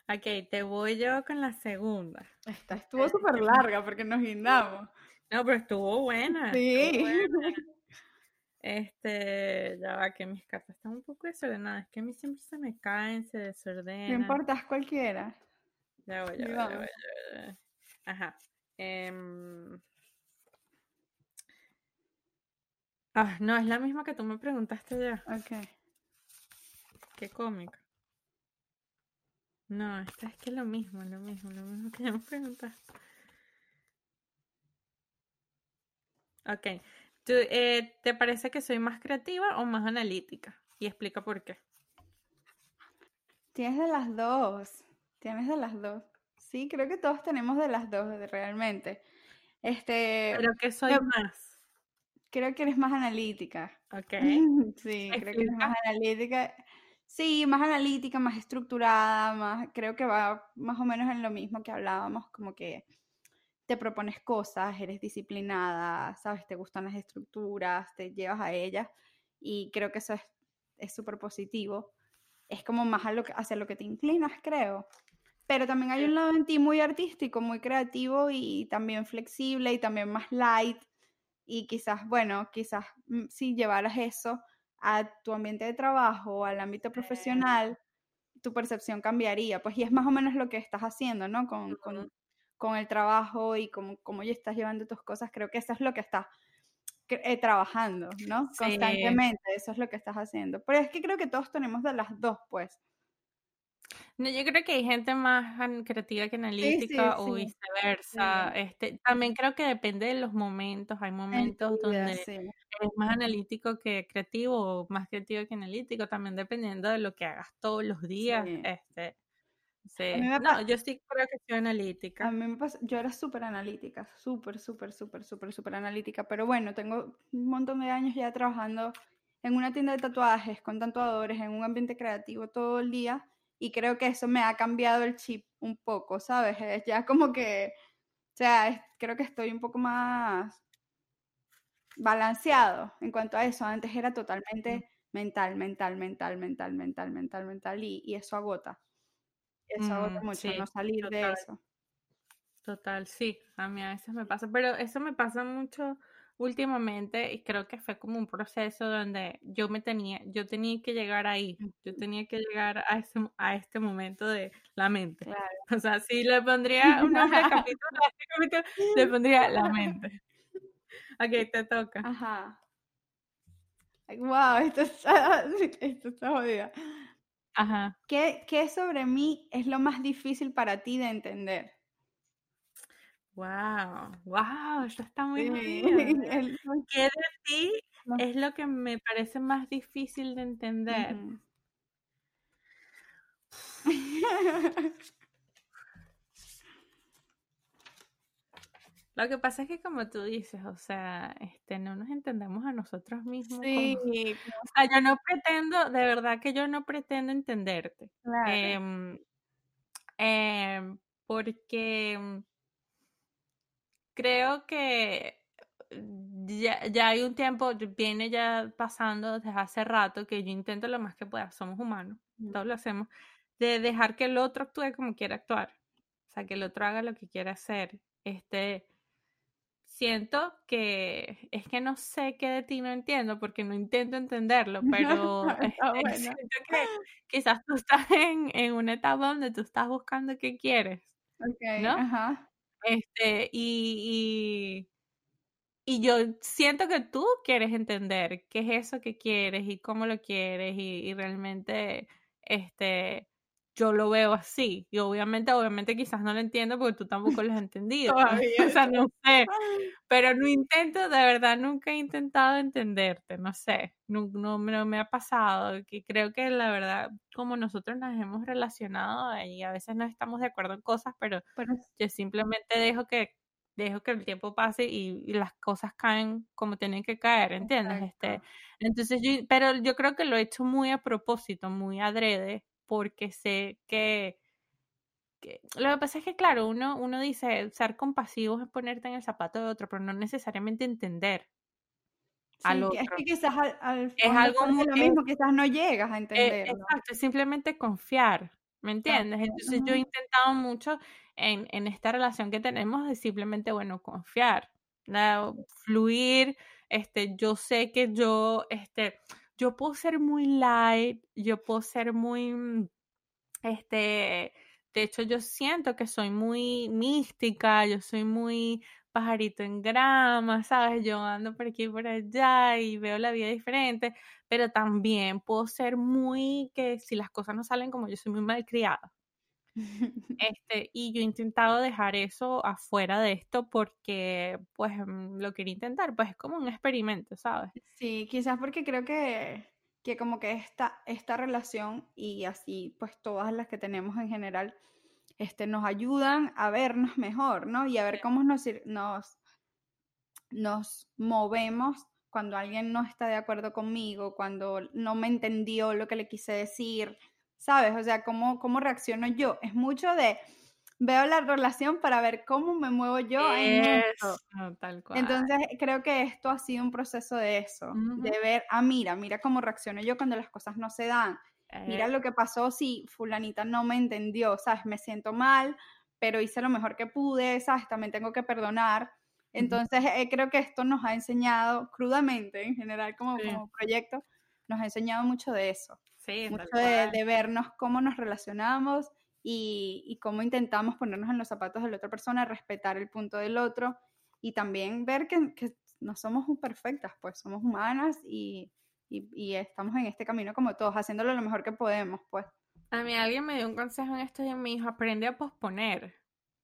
Ok, te voy yo con la segunda. Esta estuvo súper [LAUGHS] larga porque nos guindamos. No, pero estuvo buena. Sí. [LAUGHS] Este, ya va, que mis cartas están un poco desordenadas. Es que a mí siempre se me caen, se desordenan. No importa, es cualquiera. Ya voy, ya voy, ya voy, Ajá. Em, ah, no, es la misma que tú me preguntaste ya. Ok. Qué cómica. No, esta es que es lo mismo, lo mismo, lo mismo que ya me preguntaste. Ok. Eh, ¿Te parece que soy más creativa o más analítica? Y explica por qué. Tienes de las dos. Tienes de las dos. Sí, creo que todos tenemos de las dos, realmente. Este, Pero que soy más. Creo que eres más analítica. Ok. [LAUGHS] sí, creo que eres más analítica. Sí, más analítica, más estructurada, más, creo que va más o menos en lo mismo que hablábamos, como que te propones cosas, eres disciplinada, sabes, te gustan las estructuras, te llevas a ellas y creo que eso es súper positivo. Es como más a lo que, hacia lo que te inclinas, creo. Pero también hay un lado en ti muy artístico, muy creativo y también flexible y también más light. Y quizás, bueno, quizás mm, si llevaras eso a tu ambiente de trabajo, al ámbito profesional, tu percepción cambiaría. Pues y es más o menos lo que estás haciendo, ¿no? Con, con, con el trabajo y cómo, cómo ya estás llevando tus cosas. Creo que eso es lo que estás eh, trabajando, ¿no? Constantemente, eso es lo que estás haciendo. Pero es que creo que todos tenemos de las dos, pues. No, yo creo que hay gente más creativa que analítica o viceversa. Este, también creo que depende de los momentos. Hay momentos donde eres más analítico que creativo o más creativo que analítico, también dependiendo de lo que hagas todos los días. Este, sí. No, yo sí creo que soy analítica. A mí me pasa, yo era súper analítica, súper, súper, súper, súper, súper analítica, pero bueno, tengo un montón de años ya trabajando en una tienda de tatuajes, con tatuadores, en un ambiente creativo todo el día y creo que eso me ha cambiado el chip un poco, ¿sabes? Es ya como que, o sea, creo que estoy un poco más balanceado en cuanto a eso. Antes era totalmente mental, mental, mental, mental, mental, mental, mental, y, y eso agota. Eso agota mm, mucho, no salir de eso. Total, sí, a mí a veces me pasa, pero eso me pasa mucho últimamente y creo que fue como un proceso donde yo me tenía, yo tenía que llegar ahí, yo tenía que llegar a, ese, a este momento de la mente. [LAUGHS] O sea, si le [LAUGHS] pondría un nombre capítulo, capítulo, [LAUGHS] le pondría la mente. Ok, te toca. Ajá. Wow, esto está, esto está jodida. Ajá. ¿Qué, ¿Qué sobre mí es lo más difícil para ti de entender? Wow, wow, eso está muy bien. [LAUGHS] ¿Qué de ti es lo que me parece más difícil de entender? [LAUGHS] Lo que pasa es que como tú dices, o sea, este, no nos entendemos a nosotros mismos. Sí. [LAUGHS] o sea, yo no pretendo, de verdad que yo no pretendo entenderte. Claro. Em, em, porque creo que ya, hay un tiempo, viene ya pasando desde hace rato que yo intento lo más que pueda, somos humanos, todos lo hacemos, de dejar que el otro actúe como quiera actuar, o sea, que el otro haga lo que quiera hacer. Este, siento que es que no sé qué de ti no entiendo porque no intento entenderlo, [LAUGHS] pero siento que quizás tú estás en, en, una etapa donde tú estás buscando qué quieres, ¿no? Ajá. Este, y, y, yo siento que tú quieres entender qué es eso que quieres y cómo lo quieres y, y realmente, este, yo lo veo así. Y obviamente, obviamente quizás no lo entiendo porque tú tampoco lo has entendido. [LAUGHS] o sea, no sé. Pero no intento, de verdad, nunca he intentado entenderte, no sé. No, no, me ha pasado. Que creo que la verdad, como nosotros nos hemos relacionado y a veces no estamos de acuerdo en cosas, pero, yo simplemente dejo que dejo que el tiempo pase y, las cosas caen como tienen que caer, ¿entiendes? Este, entonces yo, pero yo creo que lo he hecho muy a propósito, muy adrede, porque sé que, lo que pasa es que, claro, uno, uno dice, ser compasivo es ponerte en el zapato de otro, pero no necesariamente entender. al otro. Es que quizás al, es algo muy, lo mismo, quizás no llegas a e, entenderlo. exacto, es simplemente confiar, ¿me entiendes? Entonces yo he intentado mucho en, en, esta relación que tenemos de simplemente, bueno, confiar, fluir, este, yo sé que yo, este, yo puedo ser muy light, yo puedo ser muy, mm, este, de hecho yo siento que soy muy mística, yo soy muy pajarito en grama, ¿sabes? Yo ando por aquí y por allá y veo la vida diferente, pero también puedo ser muy que si las cosas no salen como yo soy muy malcriada. [LAUGHS] Este, y yo he intentado dejar eso afuera de esto porque, pues, mm, lo quería intentar, pues es como un experimento, ¿sabes? Sí, quizás porque creo que, que como que esta, esta relación y así, pues, todas las que tenemos en general, este, nos ayudan a vernos mejor, ¿no? Y a ver cómo nos, nos, nos movemos cuando alguien no está de acuerdo conmigo, cuando no me entendió lo que le quise decir, ¿sabes? O sea, ¿cómo, cómo reacciono yo? Es mucho de, veo la relación para ver cómo me muevo yo en. Tal cual. Entonces, creo que esto ha sido un proceso de eso, de ver, ah, mira, mira cómo reacciono yo cuando las cosas no se dan. Mira lo que pasó si fulanita no me entendió, ¿sabes? Me siento mal, pero hice lo mejor que pude, ¿sabes? También tengo que perdonar. Entonces, eh, creo que esto nos ha enseñado crudamente, en general, como, como proyecto, nos ha enseñado mucho de eso. Sí, mucho de, vernos cómo nos relacionamos y, cómo intentamos ponernos en los zapatos de la otra persona, respetar el punto del otro y también ver que, no somos perfectas, pues somos humanas y, estamos en este camino como todos, haciéndolo lo mejor que podemos, pues. A mí alguien me dio un consejo en esto y me dijo, aprende a posponer,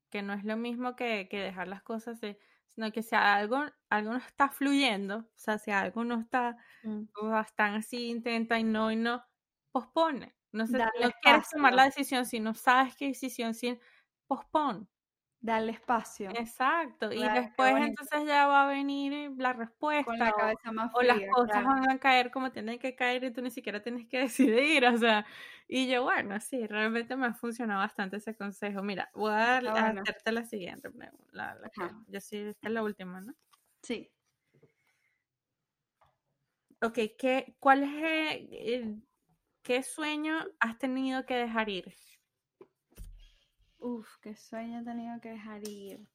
que no es lo mismo que, dejar las cosas, sino que si algo, algo no está fluyendo, o sea, si algo no está, mm. tan así, intenta y no, y no, pospone. No, no quieres tomar la decisión si no sabes qué decisión, si pospone. Darle espacio. Exacto. y después entonces ya va a venir la respuesta. o, las cosas van a caer como tienen que caer y tú ni siquiera tienes que [LAUGHS] decidir. O sea, y yo, bueno, sí, realmente me ha funcionado bastante ese consejo. Mira, voy a, hacerte la siguiente pregunta. yo sí, esta es la última, ¿no? Sí. Ok, ¿qué, ¿cuál es el, ¿Qué sueño has tenido que dejar ir? Uf, qué sueño he tenido que dejar ir.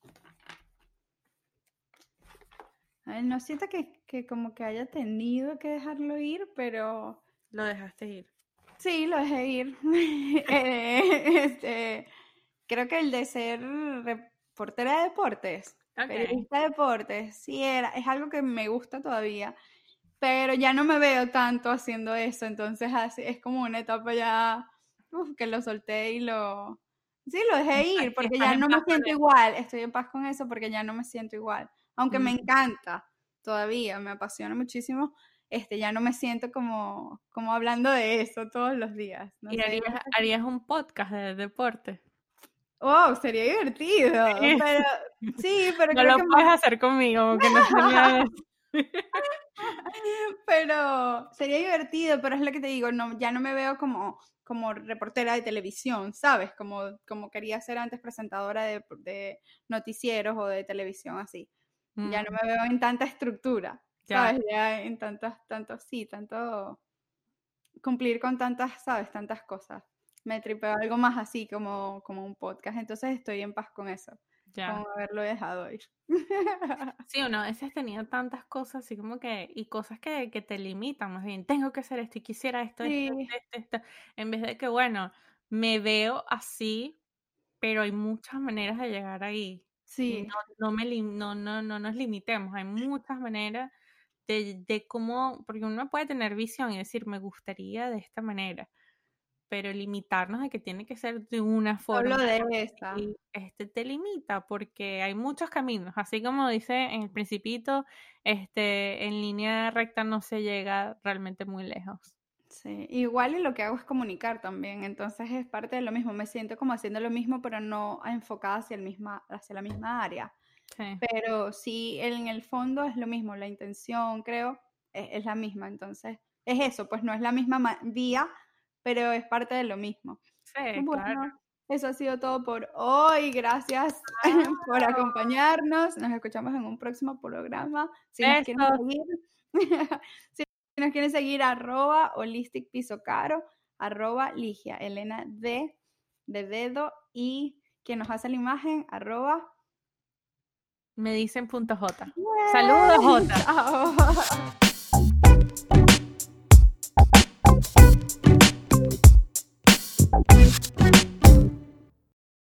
A ver, no siento que, como que haya tenido que dejarlo ir, pero... Lo dejaste ir. Sí, lo dejé ir. [LAUGHS] Eh, este, creo que el de ser reportera de deportes, periodista de deportes, sí era, es algo que me gusta todavía pero ya no me veo tanto haciendo eso, entonces así es como una etapa ya que lo solté y lo... Sí, lo dejé ir porque ya no me siento igual, estoy en paz con eso porque ya no me siento igual, aunque me encanta todavía, me apasiona muchísimo, este, ya no me siento como, como hablando de eso todos los días. ¿Y harías, un podcast de deporte? Oh, sería divertido, sí. pero sí, pero [LAUGHS] no lo puedes hacer conmigo porque no [LAUGHS] [LAUGHS] pero sería divertido, pero es lo que te digo, no, ya no me veo como, como reportera de televisión, ¿sabes? Como, como quería ser antes presentadora de, noticieros o de televisión así. Ya no mm. me veo en tanta estructura, ¿sabes? Ya en tantas, tanto, sí, tanto cumplir con tantas, ¿sabes? Tantas cosas. Me tripeo algo más así como, como un podcast, entonces estoy en paz con eso. Como haberlo dejado ir. [LAUGHS] Sí, uno a veces tenía tantas cosas así como que, y cosas que, que te limitan, más bien, tengo que hacer esto y quisiera esto, esto, esto, esto, en vez de que, bueno, me veo así, pero hay muchas maneras de llegar ahí. Sí. No, no, me, no, no, no nos limitemos, hay muchas maneras de, de cómo, porque uno puede tener visión y decir, me gustaría de esta manera, pero limitarnos de que tiene que ser de una forma. Solo de esa. Este te limita porque hay muchos caminos, así como dice en el principito, este en línea recta no se llega realmente muy lejos. Sí, igual y lo que hago es comunicar también, entonces es parte de lo mismo, me siento como haciendo lo mismo, pero no enfocada hacia, el misma, hacia la misma área. Sí. Pero sí, en el fondo es lo mismo, la intención creo es, es la misma, entonces es eso, pues no es la misma vía, pero es parte de lo mismo. Sí, claro. Eso ha sido todo por hoy. Gracias [LAUGHS] por acompañarnos. Nos escuchamos en un próximo programa. Si nos quieren seguir, [LAUGHS] si nos quieren seguir, arroba holistic piso caro, arroba ligia, Elena D de dedo y quien nos hace la imagen, arroba me dicen punto J. Saludos J. [LAUGHS]